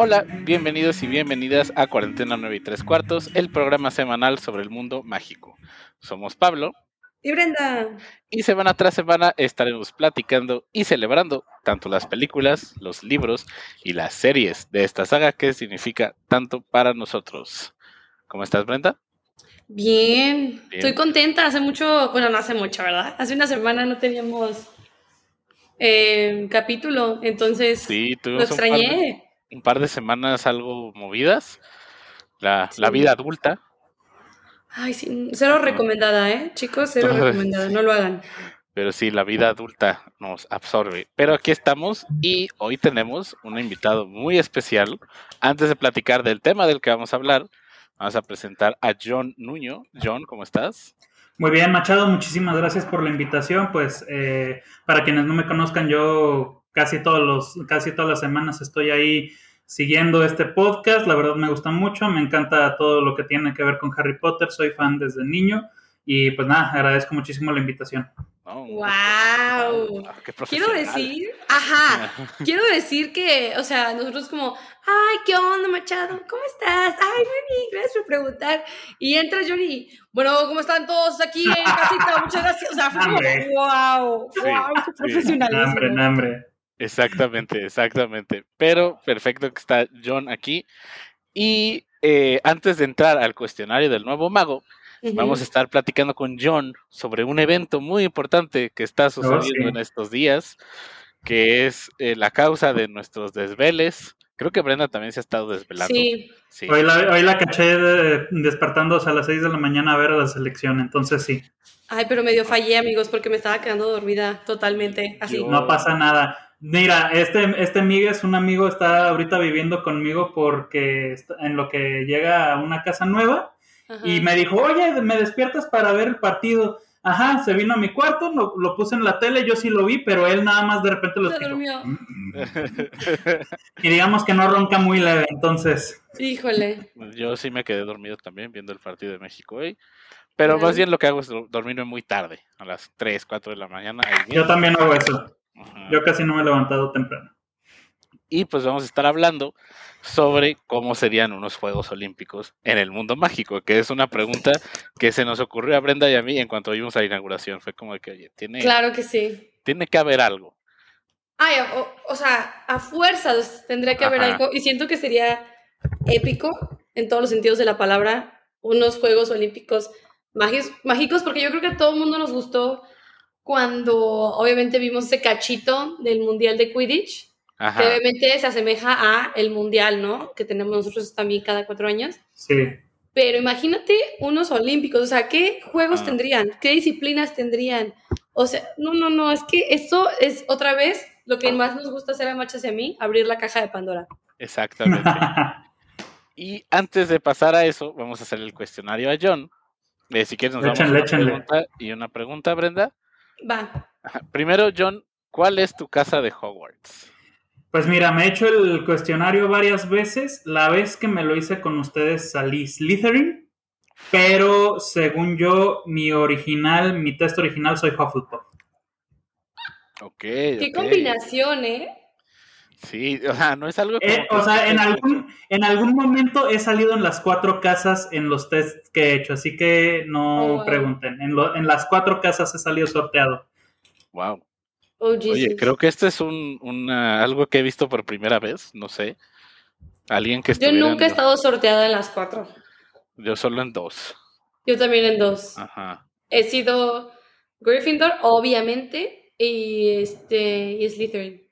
Hola, bienvenidos y bienvenidas a Cuarentena 9 y 3 cuartos, el programa semanal sobre el mundo mágico. Somos Pablo. Y Brenda. Y semana tras semana estaremos platicando y celebrando tanto las películas, los libros y las series de esta saga que significa tanto para nosotros. ¿Cómo estás, Brenda? Bien. estoy contenta. Hace mucho, bueno, no hace mucho, ¿verdad? Hace una semana no teníamos eh, capítulo, entonces sí, lo extrañé. Un par, de, semanas algo movidas. La, la vida adulta, Ay, sí, cero recomendada, ¿eh? Chicos, cero recomendada, no lo hagan. Pero sí, la vida adulta nos absorbe. Pero aquí estamos y hoy tenemos un invitado muy especial. Antes de platicar del tema del que vamos a hablar, vamos a presentar a John Nuño. John, ¿cómo estás? Muy bien, Machado, muchísimas gracias por la invitación. Pues eh, para quienes no me conozcan, yo casi todos los, casi todas las semanas estoy ahí siguiendo este podcast. La verdad me gusta mucho, me encanta todo lo que tiene que ver con Harry Potter, soy fan desde niño y pues nada, agradezco muchísimo la invitación. wow. Ah, quiero decir, ajá, quiero decir que, o sea, nosotros como, ay, ¿qué onda, Machado? ¿Cómo estás? Ay, muy bien, gracias por preguntar. Y entra Johnny, bueno, ¿cómo están todos aquí en casita? Muchas gracias. O sea, fue como, wow, wow, qué profesionalismo. Hambre, hambre. Exactamente, exactamente. Pero perfecto que está John aquí. Y eh, antes de entrar al cuestionario del nuevo mago, vamos a estar platicando con John sobre un evento muy importante que está oh, sucediendo en estos días, que es eh, la causa de nuestros desveles. Creo que Brenda también se ha estado desvelando. Sí. Hoy, la, hoy, la, caché despertándose a las 6 de la mañana a ver a la selección, entonces sí. Ay, pero medio fallé, amigos, porque me estaba quedando dormida totalmente. Así. No pasa nada. Mira, este, este Miguel es un amigo, está ahorita viviendo conmigo porque en lo que llega a una casa nueva y me dijo, oye, me despiertas para ver el partido. Ajá, se vino a mi cuarto, lo, puse en la tele, yo sí lo vi, pero él nada más de repente lo escuchó. y digamos que no ronca muy leve, entonces. Híjole. Yo sí me quedé dormido también viendo el partido de México hoy. Pero más bien lo que hago es dormirme muy tarde, a las 3, 4 de la mañana. Yo también hago eso. Yo casi no me he levantado temprano. Y pues vamos a estar hablando sobre cómo serían unos Juegos Olímpicos en el mundo mágico, que es una pregunta que se nos ocurrió a Brenda y a mí en cuanto vimos a la inauguración. Fue como que, oye, tiene, claro que sí. Tiene que haber algo. Ay, o, sea, a fuerzas tendría que haber algo. Y siento que sería épico en todos los sentidos de la palabra, unos Juegos Olímpicos mágicos, porque yo creo que a todo el mundo nos gustó cuando obviamente vimos ese cachito del Mundial de Quidditch, que obviamente se asemeja a el Mundial, ¿no? Que tenemos nosotros también cada cuatro años. Sí. Pero imagínate unos olímpicos, o sea, ¿qué juegos ah. tendrían? ¿Qué disciplinas tendrían? O sea, no, no, no, es que eso es otra vez lo que más nos gusta hacer a Machas y a mí, abrir la caja de Pandora. Exactamente. y antes de pasar a eso, vamos a hacer el cuestionario a John. Eh, si quieres, nos vamos a una pregunta y una pregunta, Brenda. Va. Primero, John, ¿cuál es tu casa de Hogwarts? Pues mira, me he hecho el cuestionario varias veces. La vez que me lo hice con ustedes salí Slytherin, pero según yo, mi original, mi texto original soy Hufflepuff. Ok. Qué combinación, ¿eh? Sí, o sea, no es algo eh, o sea, en algún, en algún momento he salido en las cuatro casas en los tests que he hecho, así que no oh, pregunten. En, en, las cuatro casas he salido sorteado. Wow. Oh, Oye, creo que este es un, algo que he visto por primera vez, no sé. Alguien que Yo nunca he estado sorteada en las cuatro. Yo solo en dos. Yo también en dos. Ajá. He sido Gryffindor, obviamente, y este y Slytherin.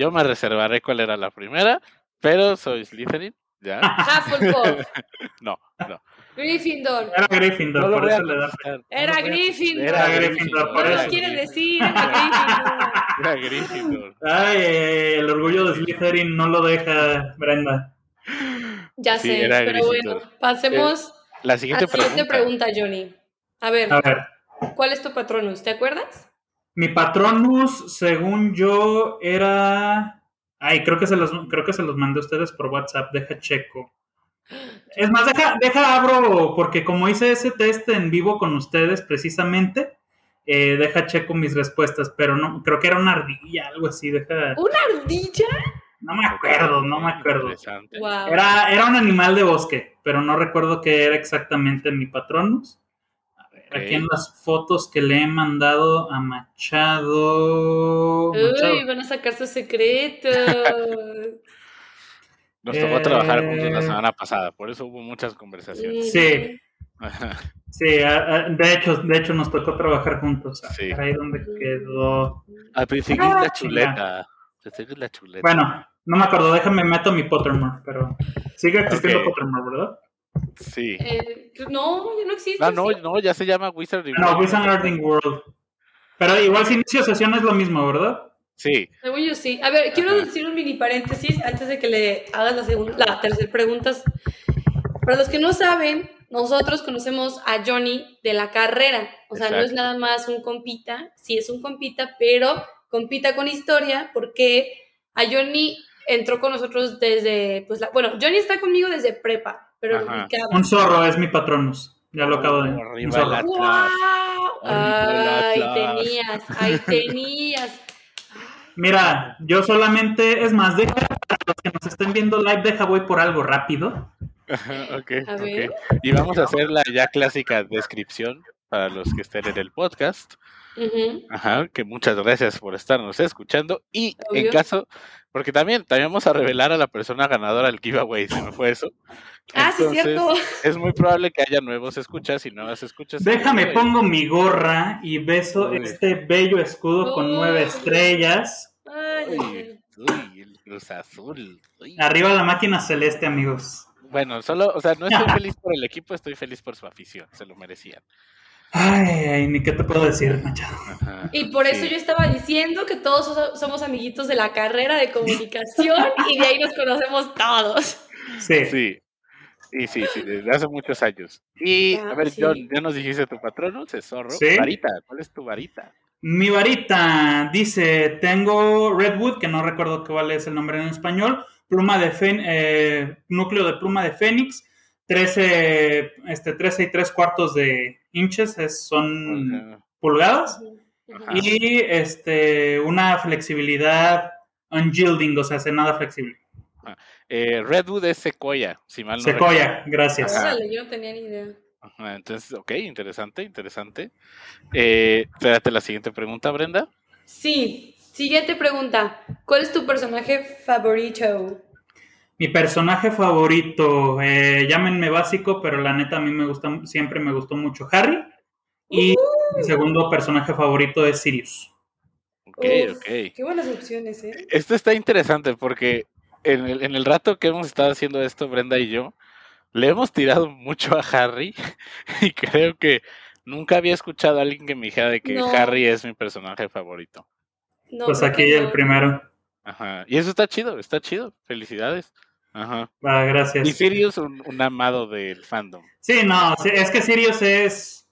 Yo me reservaré cuál era la primera, pero soy Slytherin, ¿ya? Hufflepuff. no, no. Gryffindor. Era Gryffindor, no por eso le da. Era Gryffindor. Era Gryffindor, por eso. quiere decir? Era Gryffindor. Ay, el orgullo de Slytherin no lo deja Brenda. Ya sé, pero bueno, pasemos eh, la siguiente, a la siguiente pregunta. Johnny. A ver, a ver, ¿cuál es tu patronus? ¿Te acuerdas? Mi patronus, según yo, era. Ay, creo que se los, creo que se los mandé a ustedes por WhatsApp. Deja checo. Es más, deja, deja abro, porque como hice ese test en vivo con ustedes precisamente, eh, deja checo mis respuestas, pero no, creo que era una ardilla, algo así, deja. ¿Una ardilla? No me acuerdo, no me acuerdo. Era, era un animal de bosque, pero no recuerdo qué era exactamente mi Patronus. Aquí en las fotos que le he mandado a Machado. Uy, van a sacar su secreto. Nos tocó trabajar juntos la eh. semana pasada, por eso hubo muchas conversaciones. Sí. sí, de hecho, de hecho nos tocó trabajar juntos. Sí. Ahí donde quedó. Al principio es la chuleta. la chuleta. Bueno, no me acuerdo, déjame meto mi Pottermore, pero sigue existiendo Pottermore, ¿verdad? Sí. Eh, no, ya no existe. Ah, no, no, ya se llama Wizarding World. No, Wizarding World. Pero igual si inicio sesión es lo mismo, ¿verdad? Sí. Según yo sí. A ver, quiero decir un mini paréntesis antes de que le hagas la, segunda, la tercera pregunta. Para los que no saben, nosotros conocemos a Johnny de la carrera. O sea, no es nada más un compita, sí es un compita, pero compita con historia porque a Johnny entró con nosotros desde, pues, la, bueno, Johnny está conmigo desde prepa, pero un zorro es mi patronus. Ya lo acabo de. Arriba ¡Wow! Ahí tenías, ahí tenías. Mira, yo solamente, es más, deja, para los que nos estén viendo live, deja voy por algo rápido. ok, ok. Y vamos a hacer la ya clásica descripción para los que estén en el podcast. Ajá, que muchas gracias por estarnos escuchando. Y en caso, porque también, también vamos a revelar a la persona ganadora del giveaway, si me fue eso. Ah, sí, cierto. Es muy probable que haya nuevos escuchas y nuevas escuchas. Déjame, pongo mi gorra y beso este bello escudo con nueve estrellas. Uy, uy, el Cruz Azul. Arriba la máquina celeste, amigos. Bueno, solo, o sea, no estoy feliz por el equipo, estoy feliz por su afición, se lo merecían. Ay, ni qué te puedo decir, Machado. y por eso yo estaba diciendo que todos somos amiguitos de la carrera de comunicación y de ahí nos conocemos todos. Sí. Sí. Sí, sí, sí, desde hace muchos años. Y, a ver, John, ya nos dijiste tu patrono, es zorro. ¿Sí? Varita, ¿cuál es tu varita? Mi varita dice, tengo Redwood, que no recuerdo cuál es el nombre en español, pluma de eh, núcleo de pluma de Fénix, 13, este, 13 y 3 cuartos de inches, son pulgadas, y este, una flexibilidad unyielding, o sea, hace nada flexible. Eh, Redwood es secoya, si mal no Secoya, gracias. yo no tenía ni idea entonces, ok, interesante, interesante. Eh, espérate la siguiente pregunta, Brenda. Sí, siguiente pregunta. ¿Cuál es tu personaje favorito? Mi personaje favorito, eh, llámenme básico, pero la neta a mí me gusta, siempre me gustó mucho Harry. Y mi segundo personaje favorito es Sirius. Ok, ok. Qué buenas opciones, ¿eh? Esto está interesante porque en el, en el rato que hemos estado haciendo esto, Brenda y yo, le hemos tirado mucho a Harry y creo que nunca había escuchado a alguien que me dijera de que Harry es mi personaje favorito. pues aquí el primero. Ajá. Y eso está chido, está chido. Felicidades. Ajá. Ah, gracias. Y Sirius, un, un amado del fandom. Sí, no, es que Sirius es.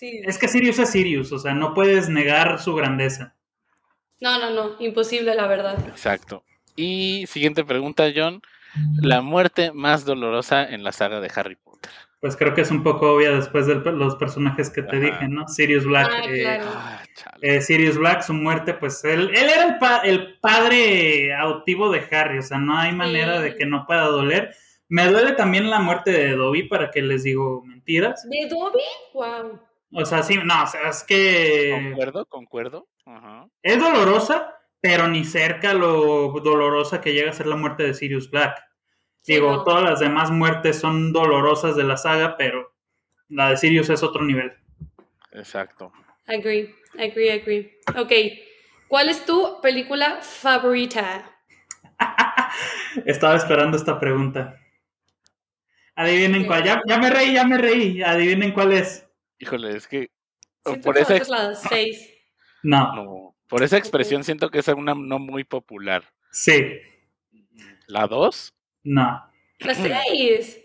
Es que Sirius es Sirius, o sea, no puedes negar su grandeza. No, no, no, imposible, la verdad. Exacto. Y siguiente pregunta, John. La muerte más dolorosa en la saga de Harry Potter. Pues creo que es un poco obvia después de los personajes que te dije, ¿no? Sirius Black. Ah, eh, ah, eh, Sirius Black, su muerte, pues él, él era el, padre adoptivo de Harry, o sea, no hay manera de que no pueda doler. Me duele también la muerte de Dobby, para que les digo mentiras. ¿De Dobby? Wow. O sea, sí, no, o sea, es que... Concuerdo, concuerdo. Ajá. Es dolorosa, pero ni cerca lo dolorosa que llega a ser la muerte de Sirius Black. Digo, todas las demás muertes son dolorosas de la saga, pero la de Sirius es otro nivel. Exacto. Agree, agree, agree. Ok, ¿cuál es tu película favorita? Estaba esperando esta pregunta. Adivinen cuál. Ya, me reí, ya me reí. Adivinen cuál es. Híjole, es que. por esa... es la seis. No. no. Por esa expresión siento que es una no muy popular. Sí. ¿La 2? No. La 6.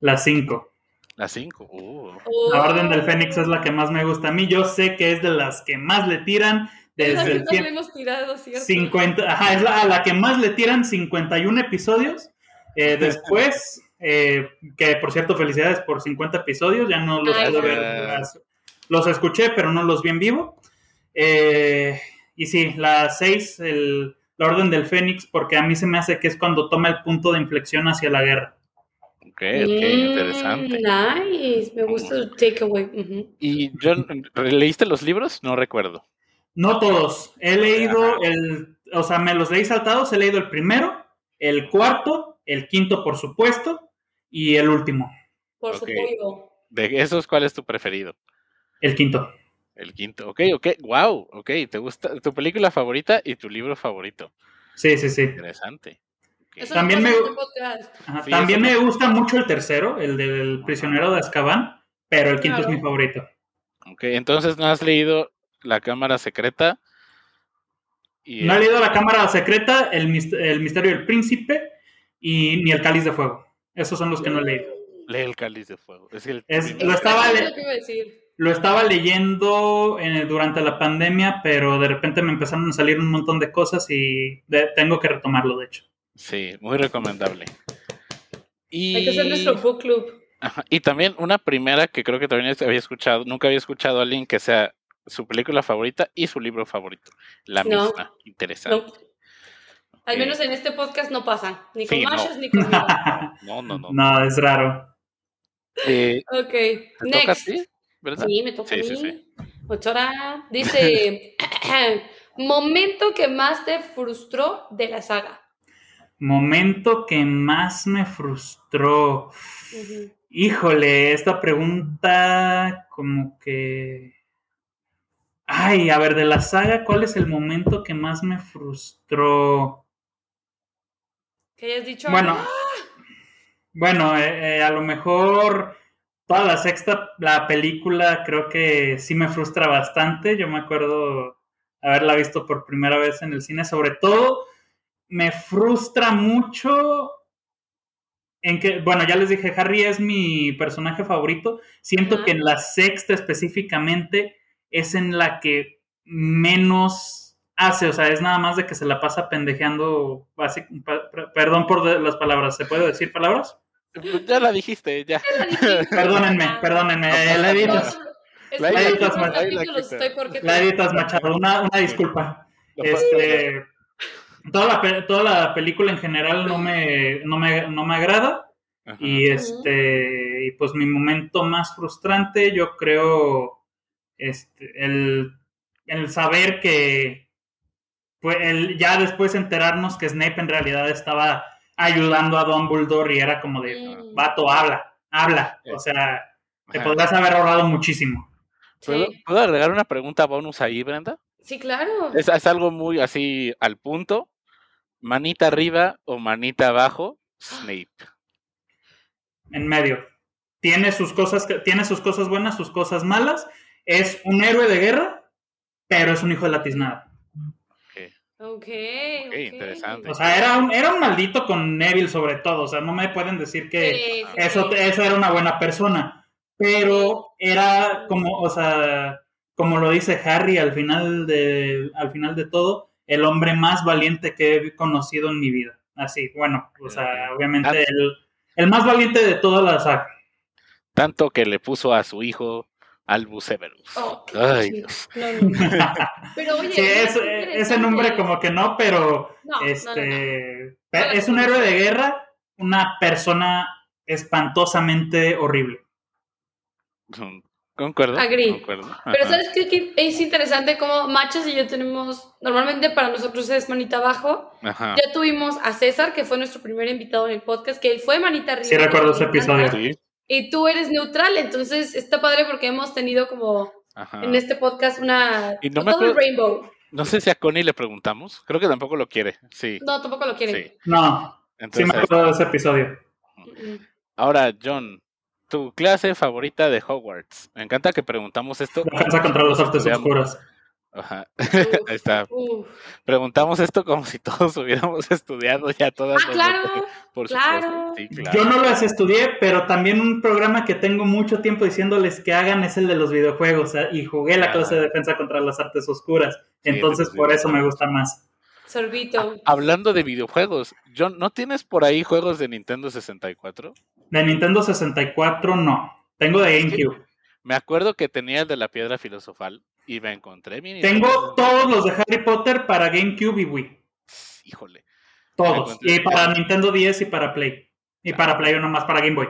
La 5. La 5. Uh. La Orden del Fénix es la que más me gusta a mí. Yo sé que es de las que más le tiran. Desde el tiempo. hemos tirado, ¿cierto? 50, ajá, es la, a la que más le tiran 51 episodios. Eh, después, eh, que por cierto, felicidades por 50 episodios. Ya no los puedo ver. Los escuché, pero no los vi en vivo. Eh, y sí, la 6, la Orden del Fénix, porque a mí se me hace que es cuando toma el punto de inflexión hacia la guerra. Ok, ok, interesante. Mm, nice, me gusta el takeaway. ¿Y John, leíste los libros? No recuerdo. No todos. He leído el, o sea, me los leí saltados, he leído el primero, el cuarto, el quinto, por supuesto, y el último. Por supuesto. De esos, ¿cuál es tu preferido? El quinto. El quinto, ok, ok, wow, ok, ¿te gusta tu película favorita y tu libro favorito? Sí, sí, sí. Interesante. También, me, también me gusta mucho el tercero, el del prisionero de Azkaban, pero el quinto es mi favorito. Ok, entonces no has leído La Cámara Secreta. no he leído La Cámara Secreta, el, el Misterio del Príncipe y ni El Cáliz de Fuego. Esos son los que no he leído. Lee El Cáliz de Fuego. Es el lo estaba leyendo lo estaba leyendo durante la pandemia, pero de repente me empezaron a salir un montón de cosas y tengo que retomarlo, de hecho. Sí, muy recomendable. Y... Hay que hacer nuestro book club. Y también una primera que creo que también había escuchado, nunca había escuchado a alguien que sea su película favorita y su libro favorito. La misma. Interesante. Al menos en este podcast no pasa. Ni con sí, ni con No, no, no. No, es raro. Eh, ok. Next. Sí, me toca a mí. Ochora dice, momento que más te frustró de la saga. Momento que más me frustró. Híjole, esta pregunta como que... Ay, a ver, de la saga, ¿cuál es el momento que más me frustró? Que hayas dicho... Bueno, ¡Ah! bueno eh, eh, a lo mejor toda la sexta, la película creo que sí me frustra bastante. Yo me acuerdo haberla visto por primera vez en el cine. Sobre todo, me frustra mucho en que, bueno, ya les dije, Harry es mi personaje favorito. Siento que en la sexta específicamente es en la que menos hace, o sea, es nada más de que se la pasa pendejeando, perdón por las palabras, ¿se puede decir palabras? Ya la dijiste, ya. Perdónenme, perdónenme. la editas. La editas, la editas Machado. Una, una disculpa. Este, toda, la, toda la película en general no me, no me, no me agrada. Y este, y pues mi momento más frustrante, yo creo, este, el, el saber que, pues, el, ya después enterarnos que Snape en realidad estaba ayudando a Dumbledore y era como de, mm. vato, habla, habla. O sea, te podrías haber ahorrado muchísimo. ¿Puedo, ¿Puedo, agregar una pregunta bonus ahí, Brenda? Sí, claro. Es, es, algo muy así al punto. ¿Manita arriba o manita abajo? Snape. En medio. Tiene sus cosas, tiene sus cosas buenas, sus cosas malas. Es un héroe de guerra, pero es un hijo de la tiznada. Ok, interesante. O sea, era un, era un maldito con Neville sobre todo. O sea, no me pueden decir que eso, eso era una buena persona. Pero era como, o sea, como lo dice Harry al final de, al final de todo, el hombre más valiente que he conocido en mi vida. Así, bueno, o sea, obviamente el, el más valiente de toda la saga. Tanto que le puso a su hijo Albus Severus. Oh, Ay, pero oye, sí, ese nombre como que no, pero este es un héroe de guerra, una persona espantosamente horrible. Concuerdo. Agree. Pero sabes que es interesante como Machas y yo tenemos, normalmente para nosotros es manita abajo. Ya tuvimos a César, que fue nuestro primer invitado en el podcast, que él fue manita arriba. Sí, recuerdo ese episodio. Sí y tú eres neutral, entonces está padre porque hemos tenido como en este podcast una no todo rainbow. No sé si a Connie le preguntamos, creo que tampoco lo quiere, sí. No, tampoco lo quiere. No, sí me acuerdo de ese episodio. Ahora, John, tu clase favorita de Hogwarts. Me encanta que preguntamos esto. Defensa contra los artes oscuras. Ajá. Ahí está. Preguntamos esto como si todos hubiéramos estudiado ya todas. Ah, claro. Por claro. Yo no las estudié, pero también un programa que tengo mucho tiempo diciéndoles que hagan es el de los videojuegos. ¿eh? Y jugué la clase de defensa contra las artes oscuras. Entonces, por eso me gusta más. Sorbito. hablando de videojuegos, John, ¿no tienes por ahí juegos de Nintendo 64? De Nintendo 64 no. Tengo de GameCube. Me acuerdo que tenía el de la piedra filosofal y me encontré mi Tengo todos los de Harry Potter para GameCube y Wii. híjole. Todos. Y para Nintendo 10 y para Play. Y para Play o nomás para Game Boy.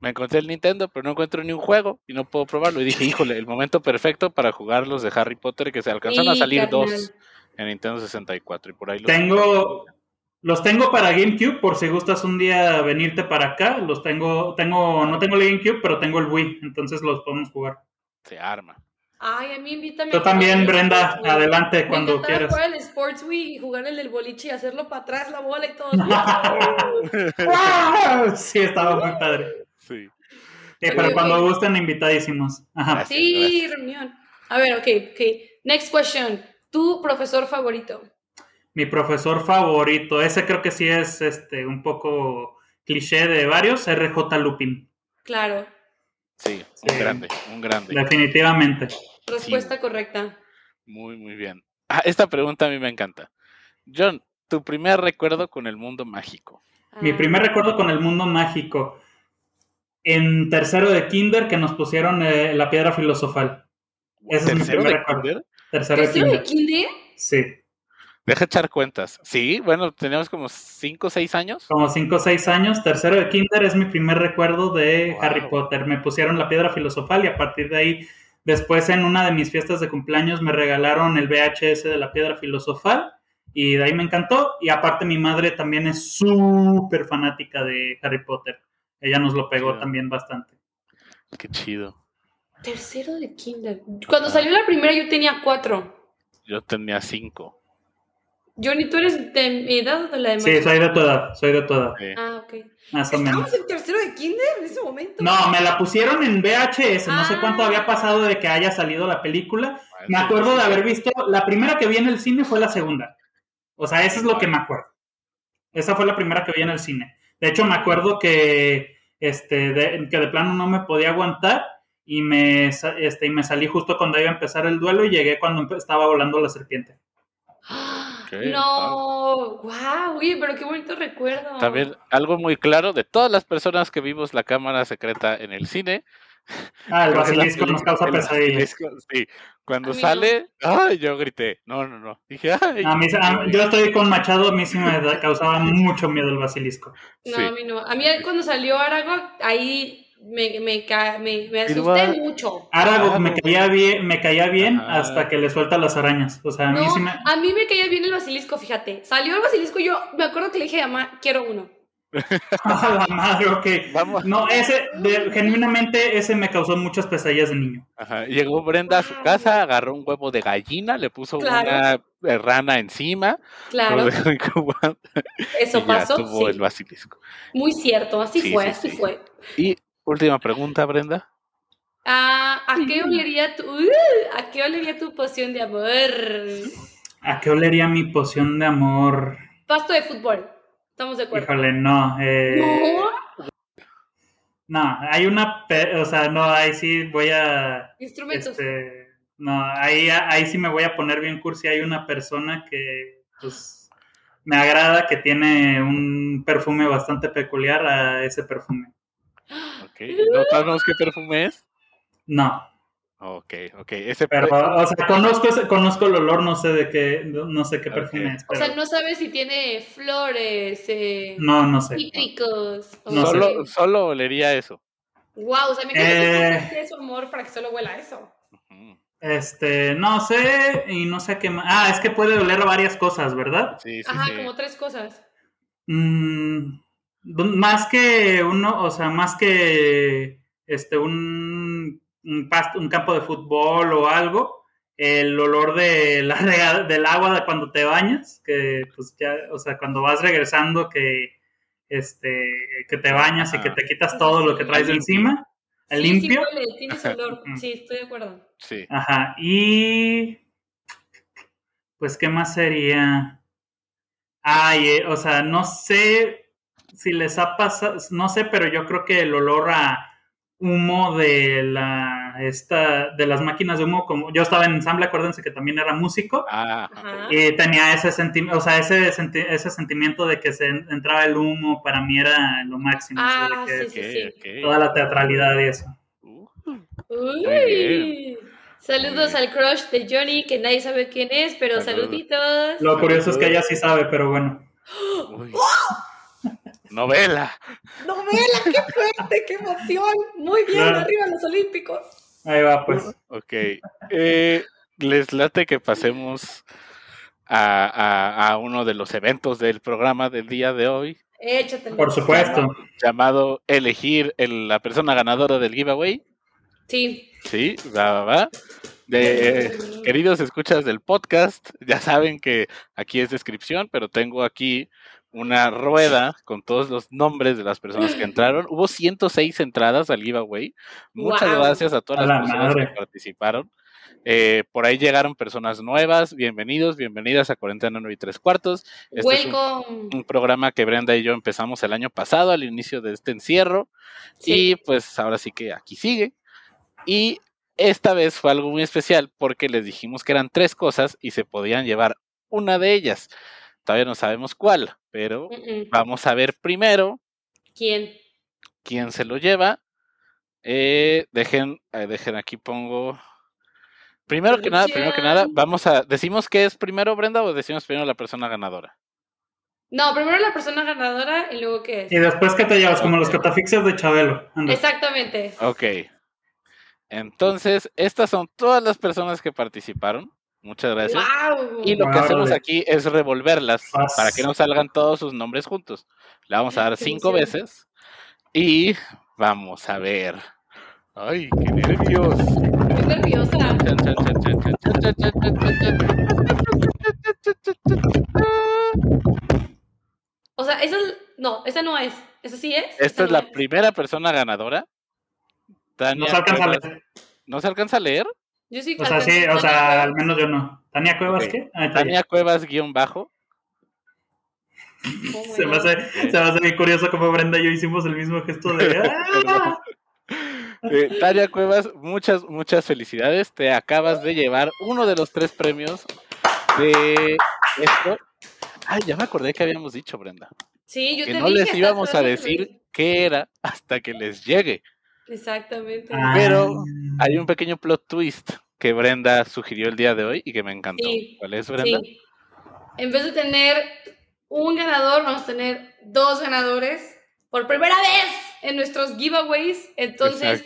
Me encontré el Nintendo, pero no encuentro ni un juego y no puedo probarlo. Y dije, híjole, el momento perfecto para jugar los de Harry Potter que se alcanzaron a salir dos en Nintendo 64 y por ahí los tengo los tengo para GameCube por si gustas un día venirte para acá. Los tengo, tengo, no tengo el GameCube, pero tengo el Wii, entonces los podemos jugar. Se arma. Ay, a mí invítame. Tú también, Brenda, adelante cuando quieras. jugar el Sports Wii y jugar el del boliche y hacerlo para atrás la bola y todo. sí, estaba muy padre. Sí. pero cuando gusten, invitadísimos. Ajá. Sí, reunión. A ver, ok, ok. Next question. ¿Tu profesor favorito? Mi profesor favorito, ese creo que sí es este un poco cliché de varios, RJ Lupin. Claro. Sí, un grande, un grande. Definitivamente. Respuesta correcta. Muy, muy bien. Ah, esta pregunta a mí me encanta. John, tu primer recuerdo con el mundo mágico. Mi primer recuerdo con el mundo mágico. En tercero de kinder que nos pusieron eh, la piedra filosofal. Ese es mi primer recuerdo. Tercero, de kinder. Sí. Deja echar cuentas. Sí, bueno, teníamos como 5 o 6 años. Como 5 o 6 años. Tercero de kinder es mi primer recuerdo de Harry Potter. Me pusieron la piedra filosofal y a partir de ahí, después en una de mis fiestas de cumpleaños me regalaron el VHS de la piedra filosofal y de ahí me encantó. Y aparte mi madre también es súper fanática de Harry Potter. Ella nos lo pegó también bastante. Qué chido. Tercero de kinder. Cuando salió la primera yo tenía 4. Yo tenía 5. Johnny, ¿tú eres de mi edad o de la de Sí, soy de toda, soy de toda. Ah, ok. ¿Estábamos en tercero de kinder en ese momento? No, me la pusieron en VHS, no sé cuánto había ah. pasado de que haya salido la película. Me acuerdo de haber visto, la primera que vi en el cine fue la segunda. O sea, eso es lo que me acuerdo. Esa fue la primera que vi en el cine. De hecho, me acuerdo que, este, de, que de plano no me podía aguantar y me, este, y me salí justo cuando iba a empezar el duelo y llegué cuando estaba volando la serpiente. No, wow, uy, pero qué bonito recuerdo. También algo muy claro de todas las personas que vimos la cámara secreta en el cine. Ah, el basilisco nos causa pesadillas. Sí, cuando sale, ay, yo grité, no, no, no. Dije, ay. A mí, yo estoy con Machado, a mí sí me causaba mucho miedo el basilisco. No, a mí no. A mí cuando salió Aragog, ahí me, me, me, asusté mucho. Aragog me caía bien, me caía bien hasta que le suelta las arañas. O sea, a mí sí me... A mí me caía bien el basilisco, fíjate. Salió el basilisco y yo me acuerdo que le dije a mamá, quiero uno. a la madre, ok. Vamos. No, ese, genuinamente, ese me causó muchas pesadillas de niño. Ajá. Llegó Brenda a su casa, agarró un huevo de gallina, le puso una rana encima. Claro. Eso pasó. Tuvo el basilisco. Muy cierto, así fue, así fue. Y Última pregunta, Brenda. Ah, ¿a, qué olería tu, uh, ¿A qué olería tu poción de amor? ¿A qué olería mi poción de amor? Pasto de fútbol. Estamos de acuerdo. Híjole, no. Eh, ¿No? No, hay una. O sea, no, ahí sí voy a. Instrumentos. Este, no, ahí, ahí sí me voy a poner bien cursi. Hay una persona que, pues, me agrada, que tiene un perfume bastante peculiar a ese perfume. ¿No sabemos qué perfume es? No. Ok, ok. Ese Pero, o sea, conozco, conozco el olor, no sé de qué, no sé qué perfume es. O sea, no sabes si tiene flores, eh, no, no sé. cítricos. No solo, solo olería eso. Wow, o sea, me queda eh... su amor para que solo huela eso. Este, no sé, y no sé qué más. Ah, es que puede oler varias cosas, ¿verdad? Sí, sí. Ajá, como tres cosas. Mmm más que uno, o sea, más que este, un, un, campo de fútbol o algo, el olor de la, del agua de cuando te bañas, que pues ya, o sea, cuando vas regresando que, este, que te bañas y que te quitas todo lo que traes encima, el limpio. Sí, tienes olor, sí, estoy de acuerdo. Sí. Ajá, y pues, ¿qué más sería? Ay, eh, o sea, no sé, si les ha pasado, no sé, pero yo creo que el olor a humo de la esta de las máquinas de humo como yo estaba en ensamble acuérdense que también era músico ah, y tenía ese sentimiento o sea ese ese sentimiento de que se entraba el humo para mí era lo máximo ah, sí, sí, toda la teatralidad y eso. Uy. Saludos al crush de Johnny, que nadie sabe quién es, pero saluditos. Lo curioso es que ella sí sabe, pero bueno. Novela. Novela, qué fuerte, qué emoción. Muy bien, arriba los Olímpicos. Ahí va, pues. Ok. Eh, les late que pasemos a, uno de los eventos del programa del día de hoy. Échate. Por supuesto. Llamado, elegir la persona ganadora del giveaway. Sí. Sí, va, va, va. De, queridos escuchas del podcast, ya saben que aquí es descripción, pero tengo aquí una rueda con todos los nombres de las personas que entraron. Hubo 106 entradas al giveaway. Muchas gracias a todas las personas que participaron. Eh, por ahí llegaron personas nuevas. Bienvenidos, bienvenidas a Cuarentena 9 y Tres Cuartos. Este es un, programa que Brenda y yo empezamos el año pasado, al inicio de este encierro. Y pues ahora sí que aquí sigue. Y esta vez fue algo muy especial porque les dijimos que eran tres cosas y se podían llevar una de ellas. Todavía no sabemos cuál, pero vamos a ver primero. ¿Quién? ¿Quién se lo lleva? Eh, dejen, eh, dejen aquí pongo Primero que nada, primero que nada, vamos a. ¿Decimos qué es primero, Brenda, o decimos primero la persona ganadora? No, primero la persona ganadora y luego qué es. Y después que te llevas, como los catafixes de Chabelo. Exactamente. Ok. Entonces, estas son todas las personas que participaron. Muchas gracias. Y lo que hacemos aquí es revolverlas para que no salgan todos sus nombres juntos. Le vamos a dar cinco veces y vamos a ver. Ay, qué nervios. Estoy nerviosa. O sea, esa no, esa no es. ¿Esa sí es? Esta es la primera persona ganadora. no se alcanza a leer. ¿No se alcanza a leer? Yo sí. O sea, sí, o sea, al menos yo no. Tania Cuevas, ¿qué? Ah, Tania Cuevas guion bajo. se, me hace, se me hace muy curioso como Brenda y yo hicimos el mismo gesto de. ¡Ah! Eh, Tania Cuevas, muchas, muchas felicidades. Te acabas de llevar uno de los tres premios de esto. Ay, ya me acordé que habíamos dicho, Brenda. Sí, yo que te no les íbamos a decir qué era hasta que les llegue. Exactamente. Pero hay un pequeño plot twist que Brenda sugirió el día de hoy y que me encantó. ¿Cuál es, Brenda? Sí. En vez de tener un ganador, vamos a tener dos ganadores por primera vez en nuestros giveaways. Entonces,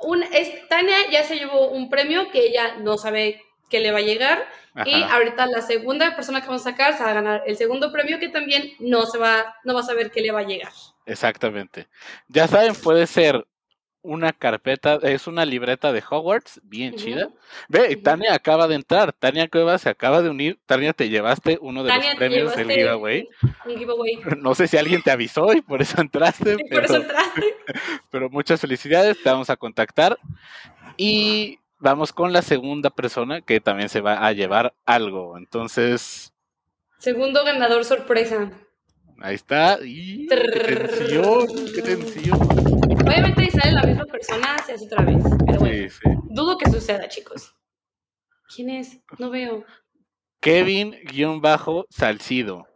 un, Tania ya se llevó un premio que ella no sabe que le va a llegar. Y ahorita la segunda persona que vamos a sacar se va a ganar el segundo premio que también no se va, no va a saber que le va a llegar. Exactamente. Ya saben, puede ser una carpeta, es una libreta de Hogwarts, bien chida. Ve, Tania acaba de entrar, Tania Cuevas se acaba de unir. Tania, te llevaste uno de los premios del giveaway. Giveaway. No sé si alguien te avisó y por eso entraste. pero, por eso entraste. Pero muchas felicidades, te vamos a contactar. Y vamos con la segunda persona que también se va a llevar algo. Entonces. Segundo ganador sorpresa. Ahí está. Y... ¡Qué tensión! ¡Qué tensión! Obviamente sale la misma persona, se hace otra vez. Pero bueno, dudo que suceda, chicos. ¿Quién es? No veo. Kevin-Salcido.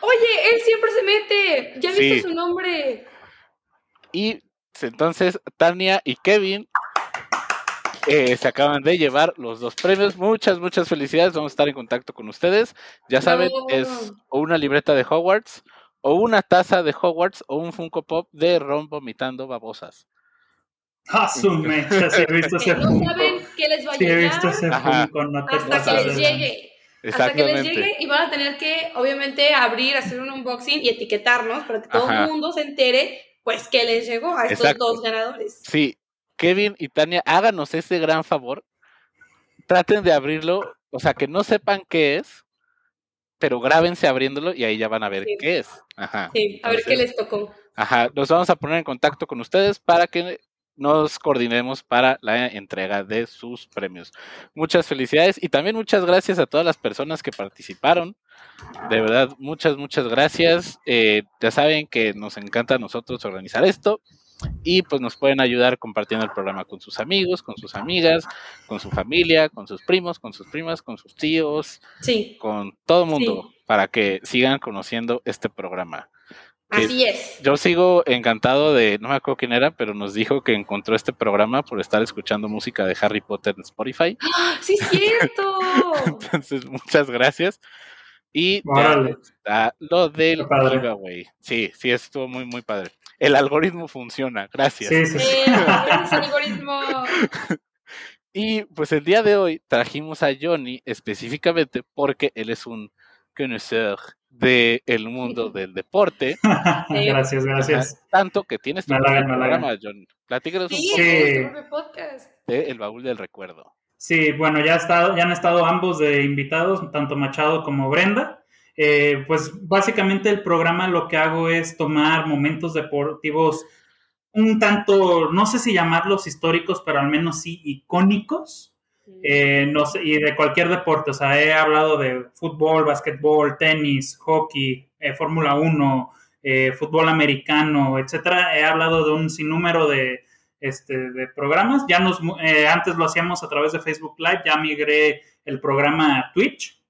Oye, él siempre se mete. Ya viste su nombre. Y entonces Tania y Kevin eh, se acaban de llevar los dos premios. Muchas, muchas felicidades. Vamos a estar en contacto con ustedes. Ya saben, es una libreta de Hogwarts o una taza de Hogwarts o un Funko Pop de Ron vomitando babosas. Ah, su mecha, si he visto ese No saben qué les va a llegar. he visto ese Funko, no te Hasta que les llegue. Hasta que les llegue y van a tener que, obviamente, abrir, hacer un unboxing y etiquetarnos para que todo el mundo se entere, pues, que les llegó a estos dos ganadores. Sí, Kevin y Tania, háganos ese gran favor. Traten de abrirlo, o sea, que no sepan qué es, pero grábense abriéndolo y ahí ya van a ver qué es. Ajá. Sí, a ver qué les tocó. Ajá, nos vamos a poner en contacto con ustedes para que nos coordinemos para la entrega de sus premios. Muchas felicidades y también muchas gracias a todas las personas que participaron. De verdad, muchas, muchas gracias. Eh, ya saben que nos encanta a nosotros organizar esto y pues nos pueden ayudar compartiendo el programa con sus amigos, con sus amigas, con su familia, con sus primos, con sus primas, con sus tíos, sí. con todo el mundo para que sigan conociendo este programa. Así es. Yo sigo encantado de, no me acuerdo quién era, pero nos dijo que encontró este programa por estar escuchando música de Harry Potter en Spotify. ¡Ah! Sí, es cierto. Entonces, muchas gracias. Y está lo del giveaway. Sí, sí, estuvo muy, muy padre. El algoritmo funciona, gracias. Sí, sí, sí. el algoritmo. Y pues el día de hoy trajimos a Johnny específicamente porque él es un conocedor del el mundo del deporte. gracias, gracias. tanto que tienes tu programa, John. Platícanos sí, un poco podcast. de El Baúl del Recuerdo. Sí, bueno, ya, estado, ya han estado ambos de invitados, tanto Machado como Brenda. Eh, pues básicamente el programa lo que hago es tomar momentos deportivos un tanto, no sé si llamarlos históricos, pero al menos sí icónicos. Eh, no sé, y de cualquier deporte, o sea, he hablado de fútbol, básquetbol, tenis, hockey, eh, Fórmula 1, eh, fútbol americano, etcétera. He hablado de un sinnúmero de, este, de programas. Ya nos, antes lo hacíamos a través de Facebook Live, ya migré el programa a Twitch.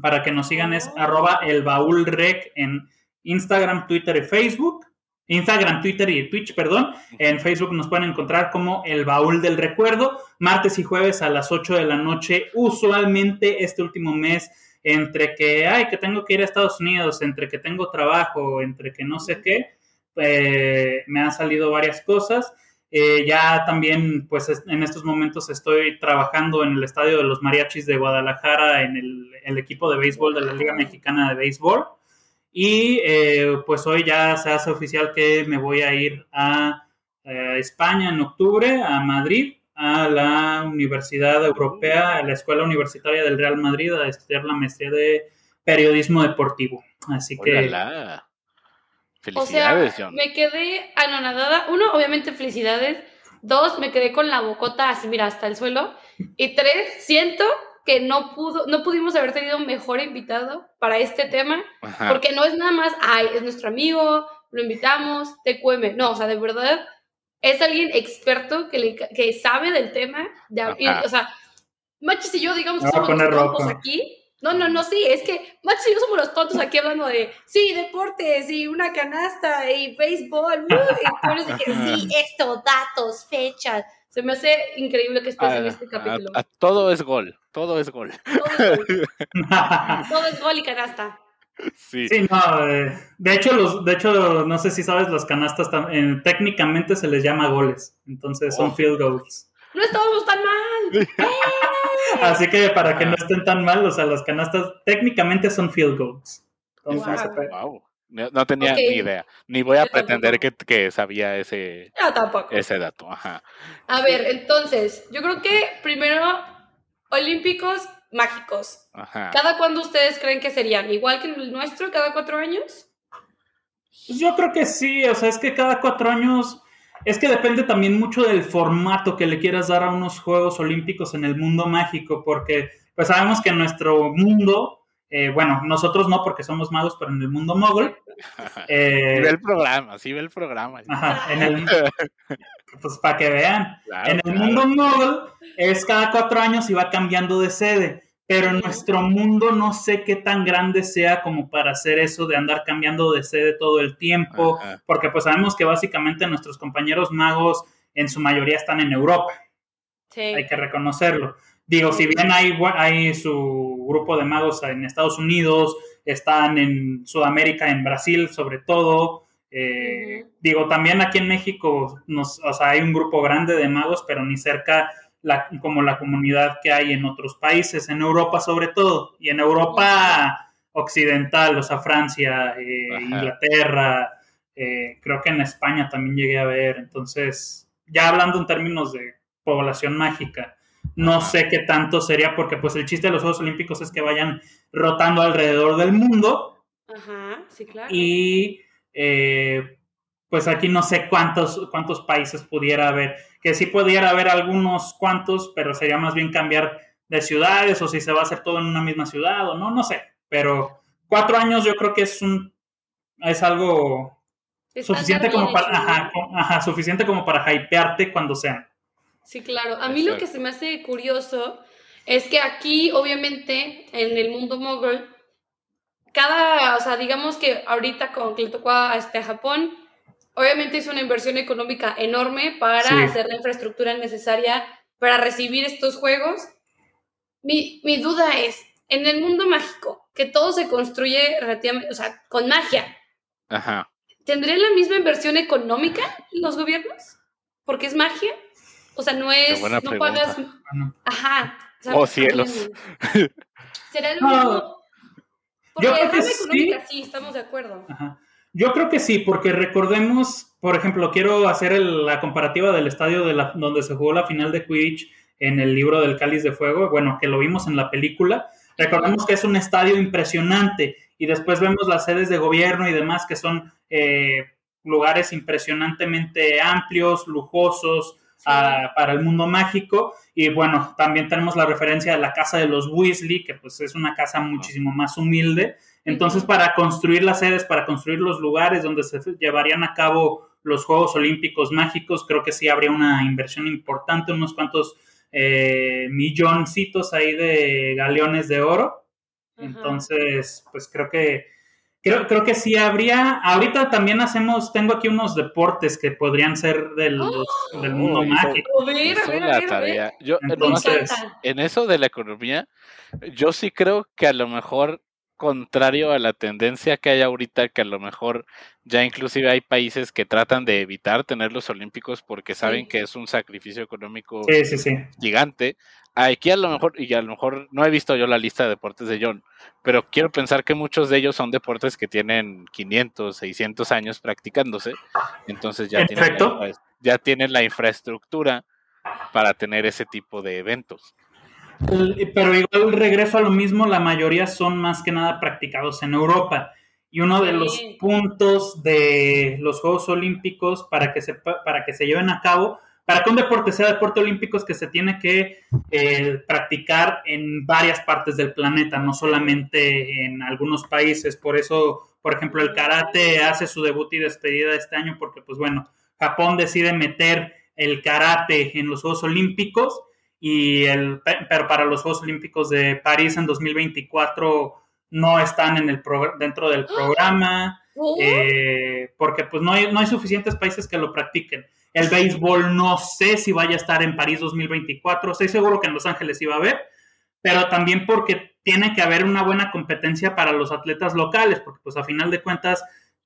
Para que nos sigan es oh. arroba el baúl rec en Instagram, Twitter y Facebook. Instagram, Twitter y Twitch, perdón. En Facebook nos pueden encontrar como El Baúl del Recuerdo, martes y jueves a las 8 de la noche. Usualmente este último mes, entre que, ay, que tengo que ir a Estados Unidos, entre que tengo trabajo, entre que no sé qué, eh, me han salido varias cosas. Eh, ya también, pues en estos momentos estoy trabajando en el estadio de los mariachis de Guadalajara, en el, equipo de béisbol de la Liga Mexicana de Béisbol. Y eh, pues hoy ya se hace oficial que me voy a ir a, eh, España en octubre, a Madrid, a la Universidad Europea, a la Escuela Universitaria del Real Madrid, a estudiar la maestría de periodismo deportivo. Así que... Felicidades, o sea, Me quedé anonadada. Uno, obviamente, felicidades. Dos, me quedé con la bocota así, mira, hasta el suelo. Y tres, siento que no pudo, no pudimos haber tenido un mejor invitado para este tema, porque no es nada más, ay, es nuestro amigo, lo invitamos, TQM. No, o sea, de verdad, es alguien experto que, le, que sabe del tema. o sea, Machis y yo, digamos que somos los aquí. No, no, no, sí, es que Machis y yo somos los tontos aquí hablando de, sí, deportes y una canasta y béisbol. Uh, y tú que sí, esto, datos, fechas. Se me hace increíble que estés en este capítulo. todo es gol, todo es gol. Todo es gol, y canasta. Sí. sí no, eh, de hecho, los, de hecho, no sé si sabes, los canastas técnicamente se les llama goles, entonces son oh. field goals. No estamos tan mal. Así que para que no estén tan mal, o sea, las canastas técnicamente son field goals. Entonces, wow. No, tenía ni idea. Ni voy a pretender que, sabía ese, ese dato. Ajá. A ver, entonces, yo creo que primero, Olímpicos mágicos. Ajá. ¿Cada cuándo ustedes creen que serían? ¿Igual que el nuestro, cada cuatro años? Pues yo creo que sí, o sea, es que cada cuatro años, es que depende también mucho del formato que le quieras dar a unos Juegos Olímpicos en el mundo mágico, porque pues sabemos que nuestro mundo eh, bueno, nosotros no porque somos magos, pero en el mundo mogul. Eh, ve el programa, sí ve el programa. Ajá, en el, pues para que vean. en el mundo mogul es cada cuatro años y va cambiando de sede. Pero en nuestro mundo no sé qué tan grande sea como para hacer eso de andar cambiando de sede todo el tiempo, porque pues sabemos que básicamente nuestros compañeros magos en su mayoría están en Europa. Sí. Hay que reconocerlo. Digo, si bien hay, hay su grupo de magos en Estados Unidos, están en Sudamérica, en Brasil sobre todo. Eh, digo, también aquí en México nos, o sea, hay un grupo grande de magos, pero ni cerca la, como la comunidad que hay en otros países, en Europa sobre todo, y en Europa occidental, o sea, Francia, eh, Inglaterra, eh, creo que en España también llegué a ver. Entonces, ya hablando en términos de población mágica, no sé qué tanto sería, porque pues el chiste de los Juegos Olímpicos es que vayan rotando alrededor del mundo. Ajá, sí, claro. Y eh, pues aquí no sé cuántos, cuántos países pudiera haber. Que sí pudiera haber algunos cuantos, pero sería más bien cambiar de ciudades o si se va a hacer todo en una misma ciudad o no, no sé. Pero cuatro años yo creo que es un es algo suficiente como para ajá, suficiente como para hypearte cuando sean. Sí, claro. A mí lo que se me hace curioso es que aquí, obviamente, en el mundo mogul, cada, o sea, digamos que ahorita con que le tocó a, este, a Japón, obviamente es una inversión económica enorme para hacer la infraestructura necesaria para recibir estos juegos. Mi, mi duda es, en el mundo mágico, que todo se construye relativamente, o sea, con magia. Ajá. ¿Tendría la misma inversión económica los gobiernos? Porque es magia. O sea, no es, no pagas. Ajá. oh, cielos. ¿Será lo mismo? Porque Yo creo que económica sí. sí, estamos de acuerdo. Ajá. Yo creo que sí, porque recordemos, por ejemplo, quiero hacer la comparativa del estadio de la, donde se jugó la final de Quidditch en el libro del Cáliz de Fuego, bueno, que lo vimos en la película. Recordemos que es un estadio impresionante y después vemos las sedes de gobierno y demás que son eh, lugares impresionantemente amplios, lujosos, para el mundo mágico. Y bueno, también tenemos la referencia de la casa de los Weasley, que pues es una casa muchísimo más humilde. Entonces, para construir las sedes, para construir los lugares donde se llevarían a cabo los Juegos Olímpicos Mágicos, creo que sí habría una inversión importante, unos cuantos eh, milloncitos ahí de galeones de oro. Entonces, pues creo que creo, creo que sí habría. Ahorita también hacemos, tengo aquí unos deportes que podrían ser del, ¡Oh! del mundo mágico. Yo, en eso de la economía, yo sí creo que a lo mejor contrario a la tendencia que hay ahorita, que a lo mejor ya inclusive hay países que tratan de evitar tener los olímpicos porque saben que es un sacrificio económico gigante. Aquí a lo mejor, y a lo mejor no he visto yo la lista de deportes de John, pero quiero pensar que muchos de ellos son deportes que tienen 500, 600 años practicándose, entonces ya, tienen ya tienen la infraestructura para tener ese tipo de eventos. Pero igual regreso a lo mismo, la mayoría son más que nada practicados en Europa. Y uno de los puntos de los Juegos Olímpicos para que se, para que se lleven a cabo, para que un deporte sea deporte olímpico es que se tiene que eh, practicar en varias partes del planeta, no solamente en algunos países. Por eso, por ejemplo, el karate hace su debut y despedida este año porque, pues bueno, Japón decide meter el karate en los Juegos Olímpicos y el, pero para los Juegos Olímpicos de París en 2024 no están en el dentro del programa, eh, porque pues no hay, no hay suficientes países que lo practiquen. El béisbol no sé si vaya a estar en París 2024, estoy seguro que en Los Ángeles iba a haber, pero también porque tiene que haber una buena competencia para los atletas locales, porque pues a final de cuentas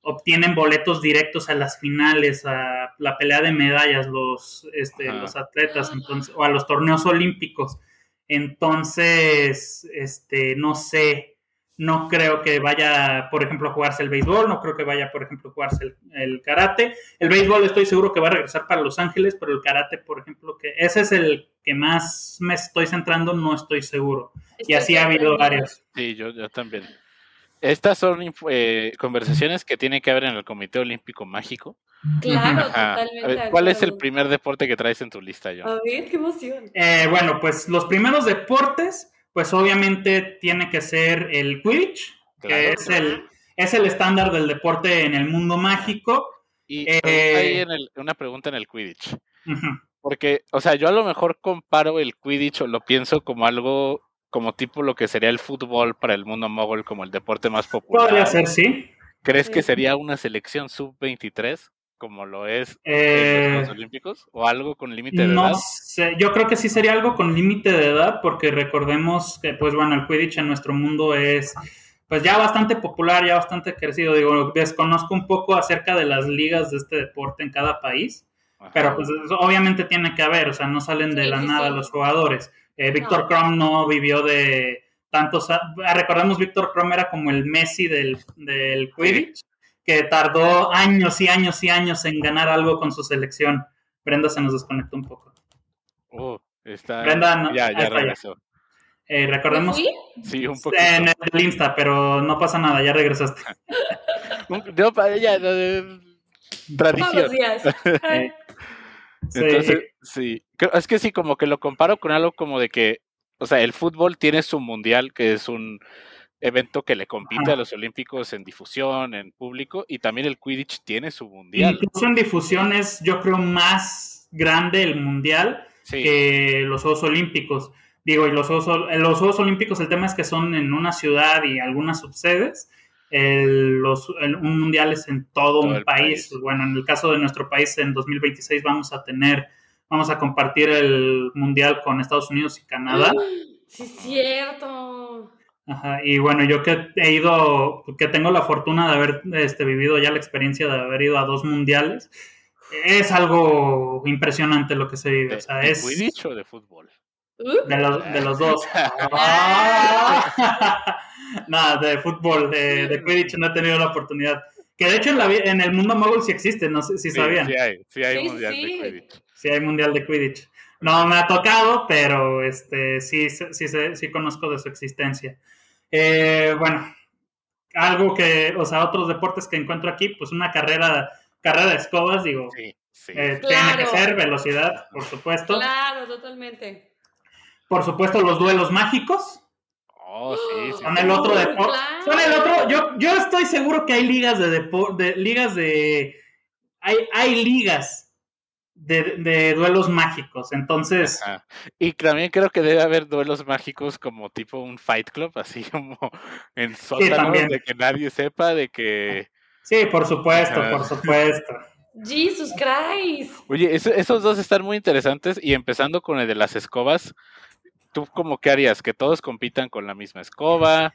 obtienen boletos directos a las finales, a la pelea de medallas, los, este, los atletas, entonces, o a los torneos olímpicos. Entonces, este, no sé, no creo que vaya, por ejemplo, a jugarse el béisbol, no creo que vaya, por ejemplo, a jugarse el, karate. El béisbol estoy seguro que va a regresar para Los Ángeles, pero el karate, por ejemplo, que ese es el que más me estoy centrando, no estoy seguro. y así ha habido varios. Sí, yo, yo también. Estas son eh, conversaciones que tiene que haber en el Comité Olímpico Mágico. Claro, totalmente. ¿Cuál es el primer deporte que traes en tu lista, John? A ver, qué emoción. Eh, bueno, pues los primeros deportes, pues obviamente tiene que ser el Quidditch, que es el, es el estándar del deporte en el mundo mágico. Y eh, hay una pregunta en el Quidditch. Porque, o sea, yo a lo mejor comparo el Quidditch o lo pienso como algo como tipo lo que sería el fútbol para el mundo mogul como el deporte más popular. Podría ser, sí. ¿Crees que sería una selección sub-23 como lo es en los eh, Olímpicos o algo con límite de edad? No sé, yo creo que sí sería algo con límite de edad porque recordemos que pues bueno, el Quidditch en nuestro mundo es pues ya bastante popular, ya bastante crecido. Digo, desconozco un poco acerca de las ligas de este deporte en cada país, pero pues obviamente tiene que haber, o sea, no salen de la nada los jugadores. Eh, Víctor Krum no vivió de tantos. Ah, recordemos, Víctor Krum era como el Messi del, del Quidditch, que tardó años y años y años en ganar algo con su selección. Brenda se nos desconectó un poco. Oh, está. Brenda, ya, ya regresó. Eh, recordemos. ¿Sí? sí, un poco. En el Insta, pero no pasa nada, ya regresaste. no, ya, tradición. Todos los días. Entonces, sí. Es que sí, como que lo comparo con algo como de que, o sea, el fútbol tiene su mundial, que es un evento que le compite a los Olímpicos en difusión, en público, y también el Quidditch tiene su mundial. Incluso en difusión es, yo creo, más grande el mundial que los Juegos Olímpicos. Digo, y los Juegos, los Juegos Olímpicos, el tema es que son en una ciudad y algunas subsedes. El, los, un mundial es en todo, un país. Bueno, en el caso de nuestro país, en 2026 vamos a tener, vamos a compartir el mundial con Estados Unidos y Canadá. Sí, es cierto. Ajá, y bueno, yo que he ido, que tengo la fortuna de haber este, vivido ya la experiencia de haber ido a dos mundiales, es algo impresionante lo que se vive. o sea, ¿De es... Quidditch o de fútbol? De los, de los dos. Nada, de fútbol, de, de Quidditch no he tenido la oportunidad. Que de hecho en, la, en el mundo móvil sí existe, no sé si sabían. Sí hay, sí hay mundial de Quidditch. Sí hay mundial de Quidditch. No me ha tocado, pero este sí, sí, sí, sí conozco de su existencia. Eh, bueno, algo que, o sea, otros deportes que encuentro aquí, pues una carrera, carrera de escobas, digo, sí, sí. Eh, tiene que ser velocidad, por supuesto. Claro, totalmente. Por supuesto, los duelos mágicos. Oh, sí, sí. Son el otro deporte. Son el otro. Yo, yo estoy seguro que hay ligas de deporte, de, ligas de. Hay, hay ligas de, de, duelos mágicos. Entonces. Ajá. Y también creo que debe haber duelos mágicos como tipo un Fight Club, así como en sótanos, sí, de que nadie sepa, de que. Sí, por supuesto, Ajá. por supuesto. Jesus Christ. Oye, eso, esos dos están muy interesantes y empezando con el de las escobas, ¿tú como qué harías? ¿Que todos compitan con la misma escoba?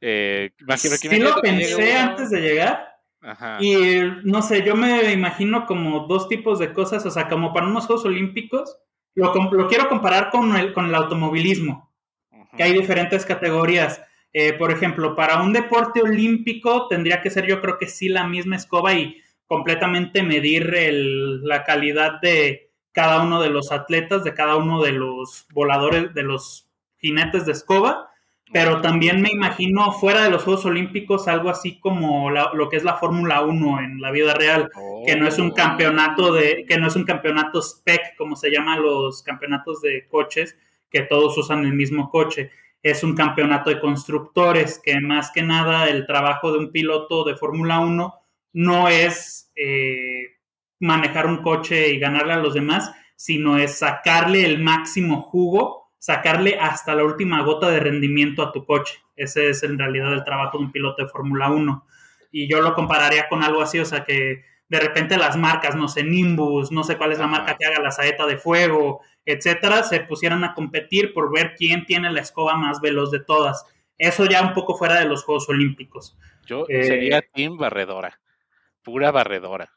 Eh, sí lo pensé antes de llegar. Ajá. Y no sé, yo me imagino como dos tipos de cosas, o sea, como para unos Juegos Olímpicos, lo, lo quiero comparar con el, con el automovilismo, Ajá. que hay diferentes categorías. Eh, por ejemplo, para un deporte olímpico tendría que ser yo creo que sí la misma escoba y completamente medir el, la calidad de cada uno de los atletas, de cada uno de los voladores, de los jinetes de escoba, pero también me imagino fuera de los Juegos Olímpicos algo así como la, lo que es la Fórmula 1 en la vida real, oh. que no es un campeonato de que no es un campeonato spec como se llama los campeonatos de coches, que todos usan el mismo coche. Es un campeonato de constructores, que más que nada el trabajo de un piloto de Fórmula 1 no es eh, manejar un coche y ganarle a los demás, sino es sacarle el máximo jugo, sacarle hasta la última gota de rendimiento a tu coche. Ese es en realidad el trabajo de un piloto de Fórmula 1. Y yo lo compararía con algo así, o sea que de repente las marcas, no sé, Nimbus, no sé cuál es la marca que haga la saeta de fuego, etcétera, se pusieran a competir por ver quién tiene la escoba más veloz de todas. Eso ya un poco fuera de los Juegos Olímpicos. Yo eh, sería Team Barredora pura barredora.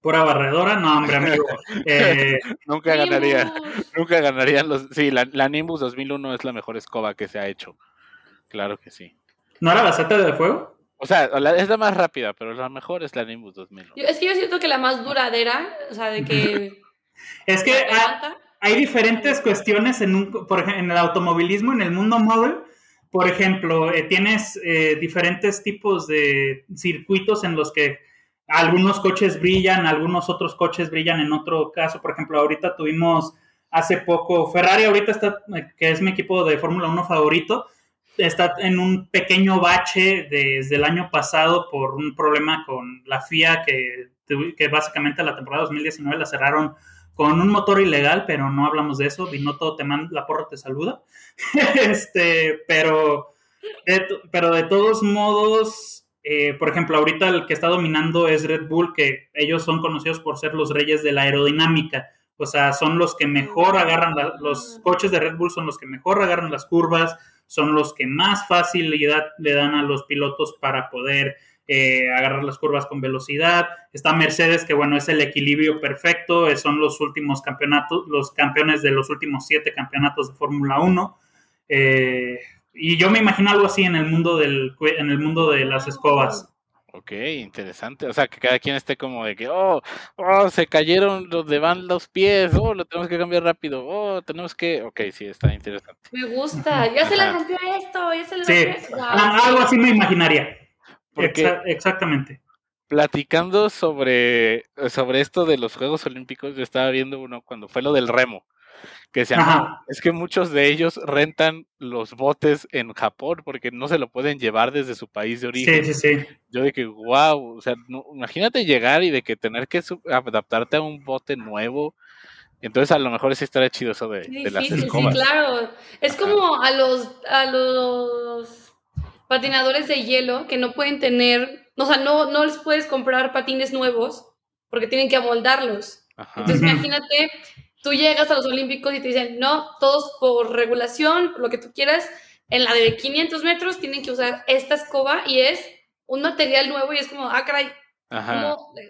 Pura barredora, no, hombre, amigo. Eh, nunca ganaría, nunca ganarían los. Sí, la, la, Nimbus 2001 es la mejor escoba que se ha hecho. Claro que sí. ¿No era la Z de fuego? O sea, la, es la más rápida, pero la mejor es la Nimbus 2001. Yo, es que yo siento que la más duradera, o sea, de que. es que hay, hay, diferentes cuestiones en, un, por ejemplo, en el automovilismo, en el mundo móvil. Por ejemplo, eh, tienes eh, diferentes tipos de circuitos en los que algunos coches brillan, algunos otros coches brillan en otro caso. Por ejemplo, ahorita tuvimos hace poco, Ferrari ahorita está, que es mi equipo de Fórmula 1 favorito, está en un pequeño bache desde el año pasado por un problema con la FIA que, que básicamente la temporada 2019 la cerraron con un motor ilegal, pero no hablamos de eso. Binotto te manda, la porra te saluda. este, pero, de, pero de todos modos, eh, por ejemplo, ahorita el que está dominando es Red Bull, que ellos son conocidos por ser los reyes de la aerodinámica. O sea, son los que mejor agarran, la, los coches de Red Bull son los que mejor agarran las curvas, son los que más facilidad le dan a los pilotos para poder eh, agarrar las curvas con velocidad. Está Mercedes, que bueno, es el equilibrio perfecto, son los últimos campeonatos, los campeones de los últimos siete campeonatos de Fórmula 1. Eh, y yo me imagino algo así en el mundo del en el mundo de las escobas. Ok, interesante. O sea, que cada quien esté como de que, oh, oh, se cayeron los de van los pies, oh, lo tenemos que cambiar rápido, oh, tenemos que. Ok, sí, está interesante. Me gusta, ya se le rompió esto, ya se le sí. rompió wow. Algo así me imaginaría. Exa exactamente. Platicando sobre, sobre esto de los Juegos Olímpicos, yo estaba viendo uno cuando fue lo del remo que se llama, es que muchos de ellos rentan los botes en Japón porque no se lo pueden llevar desde su país de origen. Sí, sí, sí. Yo de que, wow, o sea, no, imagínate llegar y de que tener que adaptarte a un bote nuevo Entonces a lo mejor sí estaría chido eso de, las escobas. Sí, claro. Es como a los, a los patinadores de hielo que no pueden tener, o sea, no, no les puedes comprar patines nuevos porque tienen que amoldarlos. Entonces imagínate, tú llegas a los Olímpicos y te dicen, no, todos por regulación, lo que tú quieras, en la de 500 metros tienen que usar esta escoba y es un material nuevo y es como, ah, caray.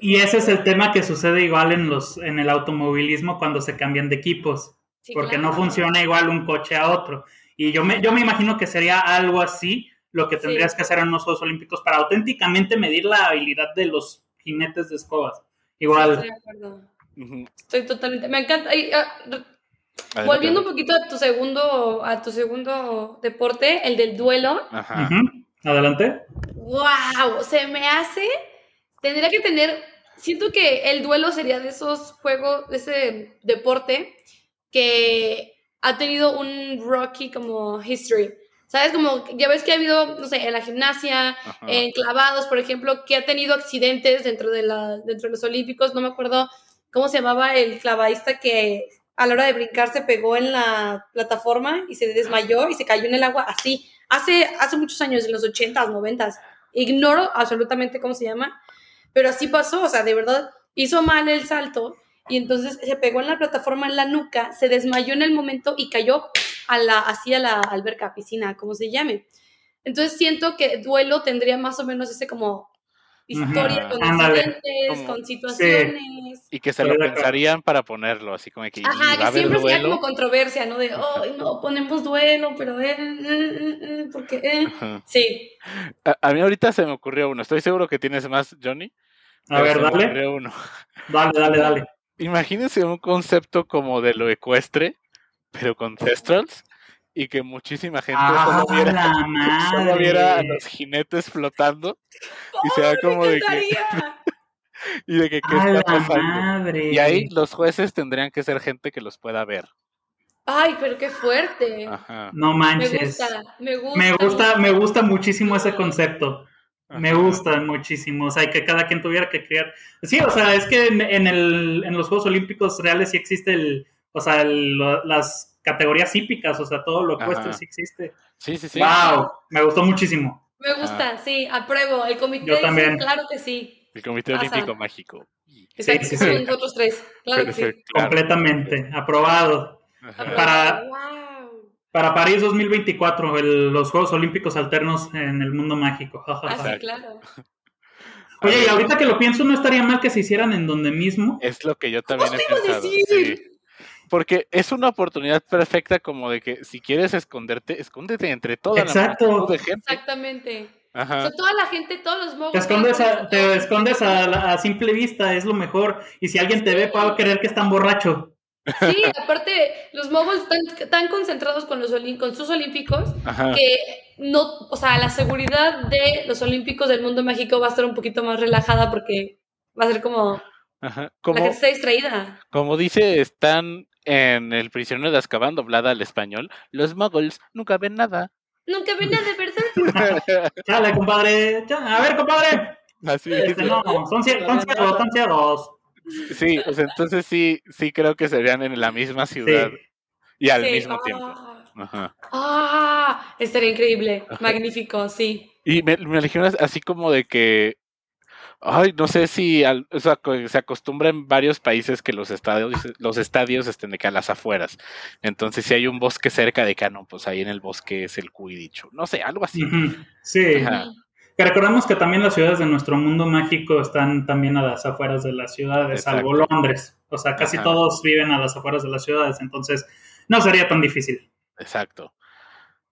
Y ese es el tema que sucede igual en, los, en el automovilismo cuando se cambian de equipos, porque no funciona igual un coche a otro. Y yo me, yo me imagino que sería algo así lo que tendrías que hacer en los Juegos Olímpicos para auténticamente medir la habilidad de los jinetes de escobas. Igual. estoy Estoy totalmente. Me encanta. Ah, volviendo un poquito a tu segundo, a tu segundo deporte, el del duelo. Ajá. Adelante. ¡Wow! Se me hace. Tendría que tener. Siento que el duelo sería de esos juegos, de ese deporte que ha tenido un rocky como history. ¿Sabes? Como ya ves que ha habido, no sé, en la gimnasia, en clavados, por ejemplo, que ha tenido accidentes dentro de, la, dentro de los Olímpicos. No me acuerdo cómo se llamaba el clavadista que a la hora de brincar se pegó en la plataforma y se desmayó y se cayó en el agua así. Hace, hace muchos años, en los 80s, 90s. Ignoro absolutamente cómo se llama, pero así pasó. O sea, de verdad, hizo mal el salto y entonces se pegó en la plataforma en la nuca, se desmayó en el momento y cayó a la, así a la alberca, piscina, como se llame. Entonces siento que duelo tendría más o menos ese como historia con accidentes, con situaciones. Y que se lo pensarían para ponerlo, así como que. Ajá, que siempre sea como controversia, ¿no? De, oh, no, ponemos duelo, pero, eh, eh, eh, porque, eh. Sí. A, mí ahorita se me ocurrió uno, estoy seguro que tienes más, Johnny. A ver, dale. Uno. Dale, dale, dale. Imagínense un concepto como de lo ecuestre, pero con Thestrals y que muchísima gente ah, solo, viera, a los jinetes flotando y se como de que y de que qué está pasando. Y ahí los jueces tendrían que ser gente que los pueda ver. Ay, pero qué fuerte. No manches. Me gusta, me gusta. Me gusta, me gusta muchísimo ese concepto. Me gusta muchísimo, o sea, que cada quien tuviera que crear. Sí, o sea, es que en, el, en los Juegos Olímpicos reales sí existe el, o sea, las categorías hípicas, o sea, todo lo opuesto sí existe. Sí, sí, sí. ¡Wow! Me gustó muchísimo. Me gusta, ah. sí, apruebo. El comité Yo también. claro que sí. El Comité Olímpico Mágico. Exacto, sí, sí, nosotros tres. Claro que sí. Completamente, aprobado. Para, para París 2024, los Juegos Olímpicos alternos en el mundo mágico. ah, claro. Oye, y ahorita que lo pienso, no estaría mal que se hicieran en donde mismo. Es lo que yo también he pensado. Sí. Porque es una oportunidad perfecta como de que si quieres esconderte, escóndete entre toda Exacto. la de gente. Exactamente. Ajá. O sea, toda la gente, todos los mogos. Te escondes, a, te escondes a, a, simple vista, es lo mejor. Y si alguien te ve, puede creer que están borracho. Sí, aparte, los moguls están tan concentrados con, los, con sus olímpicos que no, o sea, la seguridad de los olímpicos del mundo mágico va a estar un poquito más relajada porque va a ser como, Ajá. como la gente está distraída. Como dice, están en El prisionero de Azkaban doblada al español, los muggles nunca ven nada. Nunca ven nada, ¿verdad? Chale, compadre. A ver, compadre. Así este, no, son, ciegos, son ciegos. Sí, pues entonces sí, sí creo que serían en la misma ciudad y al mismo tiempo. Ah. Ajá. Ah, estaría increíble, magnífico, sí. Y me, me así como de que, ay, no sé si o sea, se acostumbra en varios países que los estadios, los estadios estén de que a las afueras. Entonces, si hay un bosque cerca de Cano, pues ahí en el bosque es el Quidditch. No sé, algo así. Sí. Que recordemos que también las ciudades de nuestro mundo mágico están también a las afueras de las ciudades, salvo Londres. O sea, casi todos viven a las afueras de las ciudades, entonces no sería tan difícil. Exacto.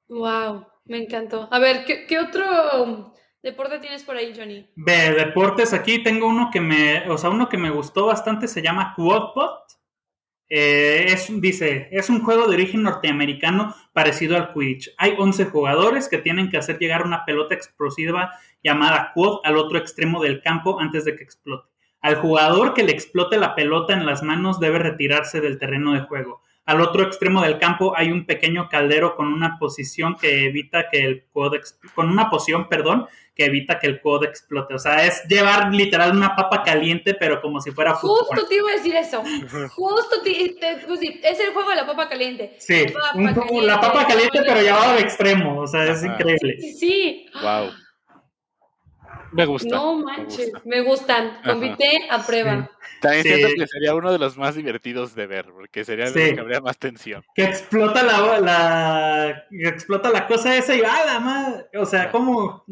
Wow, me encantó. A ver, ¿qué, otro deporte tienes por ahí, Johnny? De deportes, aquí tengo uno que me, o sea, uno que me gustó bastante, se llama Quadpot. Eh, es, dice, es un juego de origen norteamericano parecido al Quidditch. Hay 11 jugadores que tienen que hacer llegar una pelota explosiva llamada Quad al otro extremo del campo antes de que explote. Al jugador que le explote la pelota en las manos debe retirarse del terreno de juego. Al otro extremo del campo hay un pequeño caldero con una posición que evita que el codo, con una poción, perdón, que evita que el codo explote. O sea, es llevar literal una papa caliente, pero como si fuera fútbol. Justo te iba a decir eso. Justo te, pues es el juego de la papa caliente. Sí, la papa caliente, pero llevado al extremo. O sea, es increíble. Sí. Wow. Me gusta. No manches, me, gustan. Convité a prueba. También siento que sería uno de los más divertidos de ver, porque sería el que habría más tensión. Que explota la, la explota la cosa esa y va la madre. O sea, como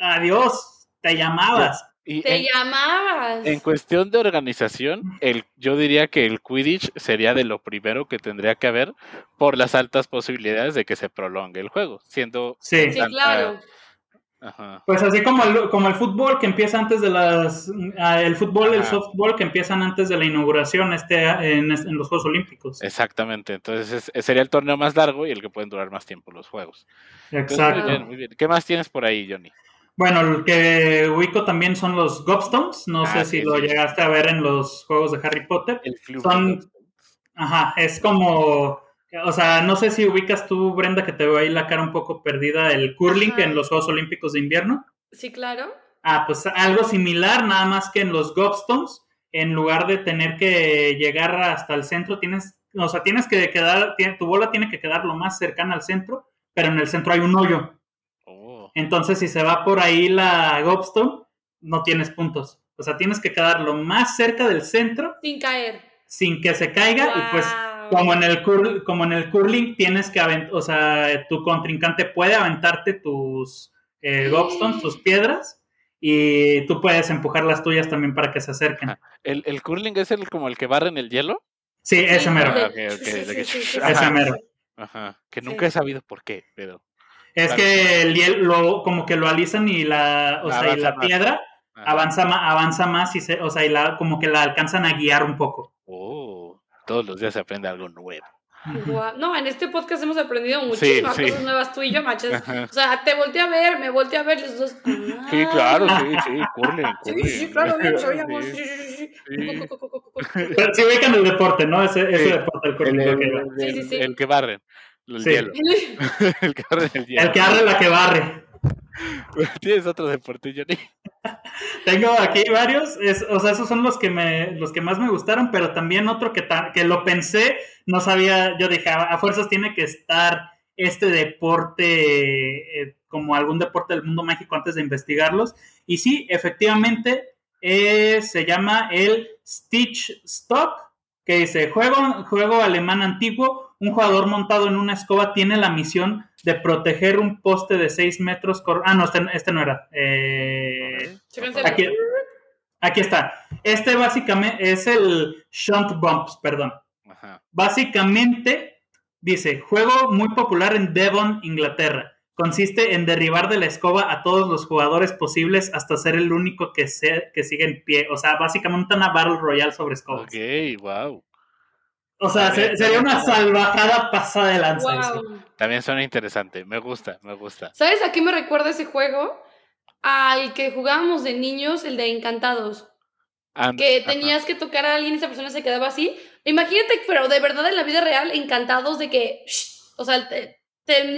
adiós, te llamabas. te llamabas. En cuestión de organización, el, yo diría que el Quidditch sería de lo primero que tendría que haber por las altas posibilidades de que se prolongue el juego, siendo sí, sí claro pues así como el, como el fútbol que empieza antes de las... Ah, el fútbol, el softball que empiezan antes de la inauguración este, en, los Juegos Olímpicos. Exactamente, entonces sería el torneo más largo y el que pueden durar más tiempo los Juegos. Exacto. muy bien, muy bien. ¿Qué más tienes por ahí, Johnny? Bueno, el que ubico también son los Gobstones. No sé ah, si lo llegaste a ver en los juegos de Harry Potter. son... Ajá, es como o sea, no sé si ubicas tú, Brenda, que te veo ahí la cara un poco perdida, el curling en los Juegos Olímpicos de Invierno. Sí, claro. Ah, pues algo similar, nada más que en los Gobstones, en lugar de tener que llegar hasta el centro, tienes, o sea, tienes que quedar, tu bola tiene que quedar lo más cercana al centro, pero en el centro hay un hoyo. Oh. Entonces, si se va por ahí la Gobstone, no tienes puntos. O sea, tienes que quedar lo más cerca del centro. Sin caer. Sin que se caiga y pues como en el como en el curling tienes que aventar, o sea, tu contrincante puede aventarte tus eh, gobstones, tus piedras, y tú puedes empujar las tuyas también para que se acerquen. ¿El, el curling es el como el que barre en el hielo? Sí, ese mero. ese mero. Ajá. Que nunca he sabido por qué, pero. Es que el hielo como que lo alisan y la, o sea, y la piedra avanza, avanza más y se, o sea, y la, como que la alcanzan a guiar un poco. Oh. Todos los días se aprende algo nuevo. No, en este podcast hemos aprendido muchísimas cosas nuevas tú y yo, machas. O sea, te volteé a ver, me volteé a ver los dos. Sí, claro, sí, sí, curle, Sí, sí, claro, bien, sabíamos. Sí, sí, sí. Pero sí ubican el deporte, ¿no? Ese, ese deporte, el curling. El, el, el, el, que barren. El hielo. el que barre el hielo. El que barre la que barre. ¿Tienes otro deporte, Johnny? Tengo aquí varios, o sea, esos son los que me, los que más me gustaron, pero también otro que, que lo pensé, no sabía, yo dije, a, fuerzas tiene que estar este deporte eh, como algún deporte del mundo mágico antes de investigarlos. Y sí, efectivamente, eh, se llama el Stitch Stock, que dice, juego, juego alemán antiguo, un jugador montado en una escoba tiene la misión de proteger un poste de 6 metros. Ah, no, este, este no era. Eh, aquí, está. Este básicamente es el Shunt Bumps, perdón. Básicamente dice, juego muy popular en Devon, Inglaterra. Consiste en derribar de la escoba a todos los jugadores posibles hasta ser el único que, que sigue en pie. O sea, básicamente una Battle Royale sobre escobas. Ok, wow. O sea, sería una salvajada pasada de lanza. También suena interesante. Me gusta, me gusta. ¿Sabes a qué me recuerda ese juego? Al que jugábamos de niños, el de Encantados. que tenías que tocar a alguien y esa persona se quedaba así. Imagínate, pero de verdad en la vida real, encantados de que, o sea, te,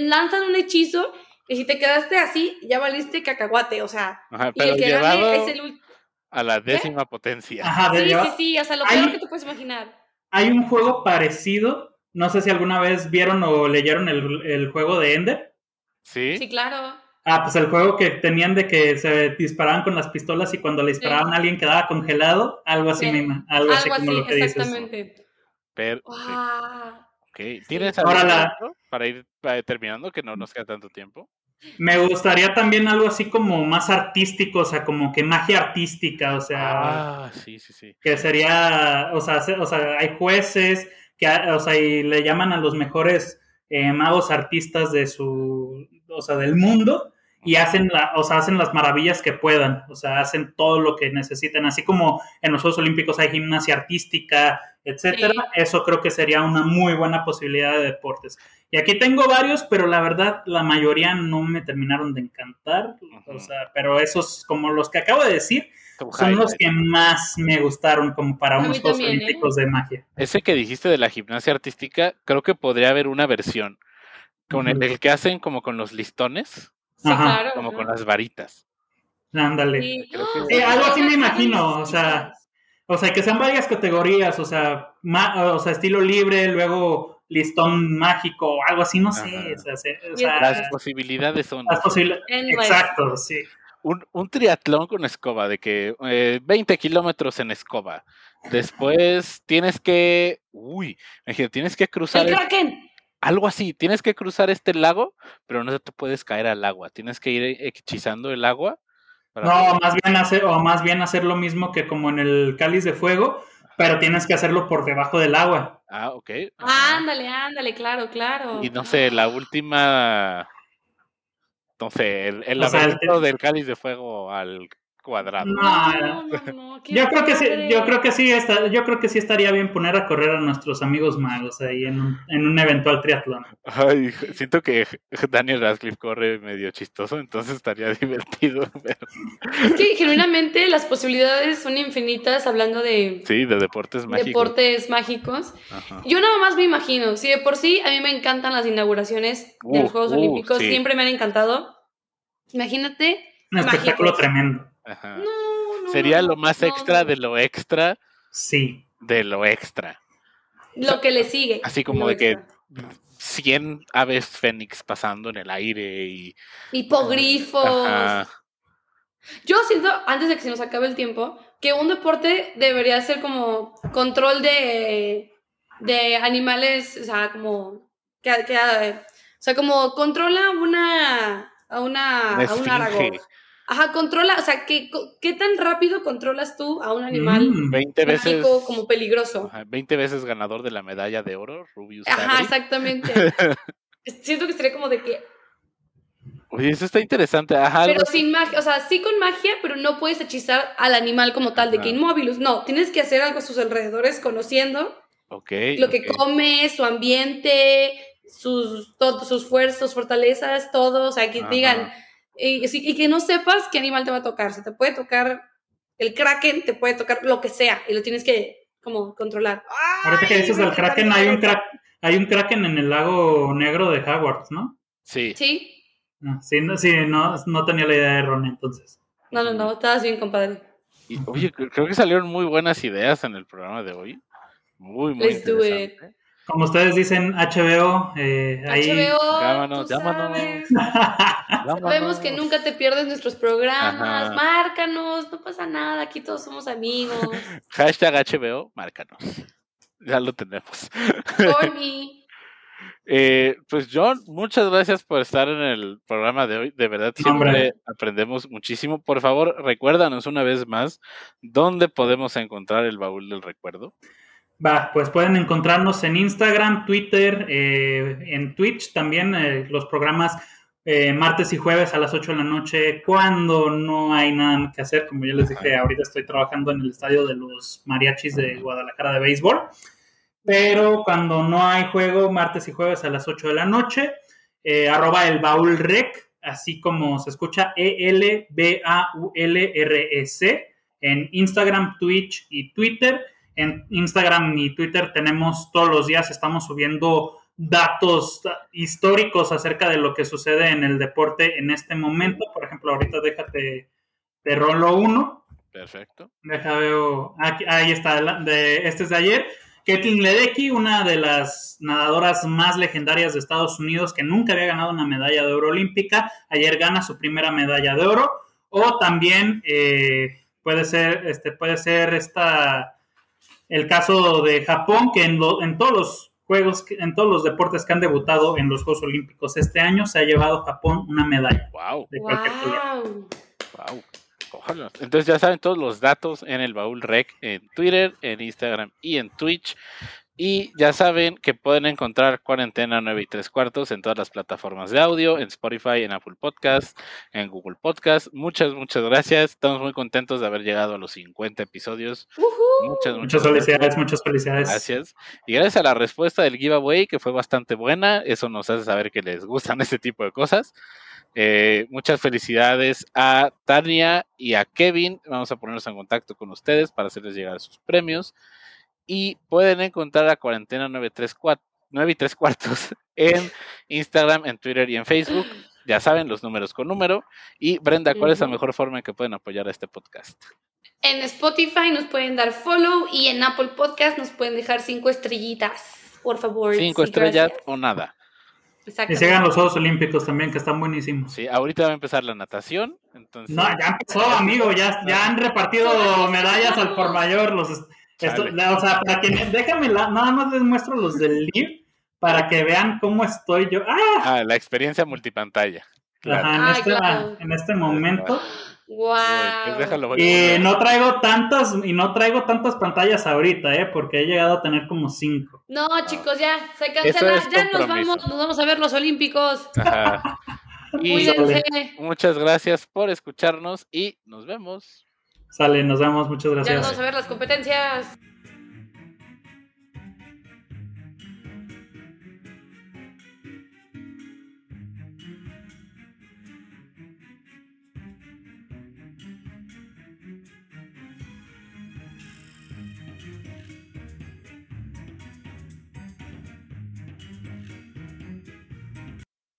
lanzan un hechizo y si te quedaste así, ya valiste cacahuate, o sea, y el que gane es el A la décima potencia. sí, sí, sí, o sea, lo peor que tú puedes imaginar. Hay un juego parecido, no sé si alguna vez vieron o leyeron el, juego de Ender. Sí. Sí, claro. Ah, pues el juego que tenían de que se disparaban con las pistolas y cuando le disparaban a alguien quedaba congelado, algo así, misma, algo, así como lo que exactamente. Pero, ¿Tienes algo para ir terminando que no nos queda tanto tiempo? Me gustaría también algo así como más artístico, o sea, como que magia artística, o sea. Ah, sí, sí, sí. Que sería, o sea, o sea hay jueces que, o sea, y le llaman a los mejores eh, magos artistas de su, o sea, del mundo y hacen, la, o sea, hacen las maravillas que puedan, o sea, hacen todo lo que necesiten, así como en los Juegos Olímpicos hay gimnasia artística, etcétera, eso creo que sería una muy buena posibilidad de deportes. Y aquí tengo varios, pero la verdad la mayoría no me terminaron de encantar, o sea, pero esos como los que acabo de decir son los que más me gustaron como para unos Juegos ¿eh? Olímpicos de magia. Ese que dijiste de la gimnasia artística, creo que podría haber una versión con el, que hacen como con los listones, como con las varitas. Ándale. algo así me imagino, o sea, o sea, que sean varias categorías, o sea, o sea, estilo libre, luego listón mágico o algo así, no sé. O sea, las posibilidades son. Las Exacto, sí. Un, un, triatlón con escoba, de que 20 eh, kilómetros en escoba. Después tienes que. Uy, tienes que cruzar. ¡El Kraken! Algo así, tienes que cruzar este lago, pero no te puedes caer al agua. Tienes que ir hechizando el agua no, más bien hacer, o más bien hacer lo mismo que como en el cáliz de fuego, pero tienes que hacerlo por debajo del agua. Ah, ok. ándale, ándale, claro, claro. Y no sé, la última. No sé, el, el del cáliz de fuego al cuadrado. No, yo creo que sí, yo creo que sí está, yo creo que sí estaría bien poner a correr a nuestros amigos magos ahí en un, en un eventual triatlón. Ay, siento que Daniel Radcliffe corre medio chistoso, entonces estaría divertido. Es que genuinamente las posibilidades son infinitas hablando de Sí, de deportes mágicos. Deportes mágicos. Yo nada más me imagino, si de por sí a mí me encantan las inauguraciones de los Juegos Olímpicos, siempre me han encantado. Imagínate un espectáculo tremendo. Sería lo más extra de lo extra. Sí. De lo extra. Lo que le sigue. Así como de que 100 aves fénix pasando en el aire y... Hipogrifos. Yo siento, antes de que se nos acabe el tiempo, que un deporte debería ser como control de, de animales, o sea, como... Que, o sea, como controla una... A una, a un aragón. Ajá, controla, o sea, ¿qué, qué tan rápido controlas tú a un animal 20 mm, veces, como peligroso? Ajá, 20 veces ganador de la medalla de oro, Rubius. Ajá, exactamente. Siento que sería como de que... Oye, eso está interesante. Ajá, pero sin magia, o sea, sí con magia, pero no puedes hechizar al animal como tal, de que inmóviles. No, tienes que hacer algo a sus alrededores conociendo okay, lo que come, su ambiente, sus, todos sus fuerzas, fortalezas, todo. O sea, que digan y, que no sepas qué animal te va a tocar. Se te puede tocar el kraken, te puede tocar lo que sea y lo tienes que como controlar. Ahorita que dices del kraken, hay un, hay un kraken en el lago negro de Hogwarts, ¿no? Sí. Sí. No, sí, no, sí no, no tenía la idea de Ron entonces. No, no, no, estabas bien, compadre. oye, creo que salieron muy buenas ideas en el programa de hoy. Muy, muy Let's interesante. Como ustedes dicen, HBO, eh, ahí. HBO, llámanos, llámanos. Sabemos que nunca te pierdes nuestros programas. Márcanos, no pasa nada, aquí todos somos amigos. Hashtag HBO, márcanos. Ya lo tenemos. Por mí. Eh, pues John, muchas gracias por estar en el programa de hoy. De verdad, siempre aprendemos muchísimo. Por favor, recuérdanos una vez más dónde podemos encontrar el baúl del recuerdo. Va, pues pueden encontrarnos en Instagram, Twitter, eh, en Twitch también, eh, los programas eh, martes y jueves a las 8 de la noche, cuando no hay nada que hacer. Como ya les dije, ahorita estoy trabajando en el estadio de los mariachis de Guadalajara de béisbol. Pero cuando no hay juego, martes y jueves a las 8 de la noche, arroba el baúl rec, así como se escucha E-L-B-A-U-L-R-E-C, en Instagram, Twitch y Twitter en Instagram y Twitter tenemos todos los días, estamos subiendo datos históricos acerca de lo que sucede en el deporte en este momento. Por ejemplo, ahorita déjate de rolo uno. Perfecto. Deja veo, ahí está, de, este es de ayer. Ketlin Ledecky, una de las nadadoras más legendarias de Estados Unidos que nunca había ganado una medalla de oro olímpica, ayer gana su primera medalla de oro. O también eh, puede ser, este, puede ser esta el caso de Japón, que en, en todos los juegos, en todos los deportes que han debutado en los Juegos Olímpicos este año, se ha llevado Japón una medalla. Wow. De cualquier wow. wow. Ojalá. Entonces ya saben todos los datos en el baúl rec en Twitter, en Instagram y en Twitch. Y ya saben que pueden encontrar Cuarentena 9 y 3 cuartos en todas las plataformas de audio, en Spotify, en Apple Podcast, en Google Podcast. Muchas, muchas gracias. Estamos muy contentos de haber llegado a los 50 episodios. Muchas, muchas, felicidades, muchas felicidades. Gracias. Y gracias a la respuesta del giveaway, que fue bastante buena, eso nos hace saber que les gustan este tipo de cosas. Eh, muchas felicidades a Tania y a Kevin. Vamos a ponernos en contacto con ustedes para hacerles llegar sus premios. Y pueden encontrar a Cuarentena 934, 9 y 3 cuartos en Instagram, en Twitter y en Facebook. Ya saben, los números con número. Y Brenda, ¿cuál es la mejor forma en que pueden apoyar a este podcast? En Spotify nos pueden dar follow y en Apple Podcast nos pueden dejar cinco estrellitas, por favor. Cinco estrellas o nada. Y sigan los Juegos Olímpicos también, que están buenísimos. Sí, ahorita va a empezar la natación. Entonces... No, ya empezó, amigo, ya, ya han repartido medallas al por mayor. Los, o sea, para que déjame, nada más les muestro los del LIV para que vean cómo estoy yo. ¡Ah! ah la experiencia multipantalla. Ajá, en, este, en este momento. Wow. Pues y no traigo tantas y no traigo tantas pantallas ahorita, eh, porque he llegado a tener como cinco. No, chicos, ya se cancela, ya nos vamos, nos vamos a ver los Olímpicos. muchas gracias por escucharnos y nos vemos. Sale, nos vemos, muchas gracias. Ya nos vamos a ver las competencias.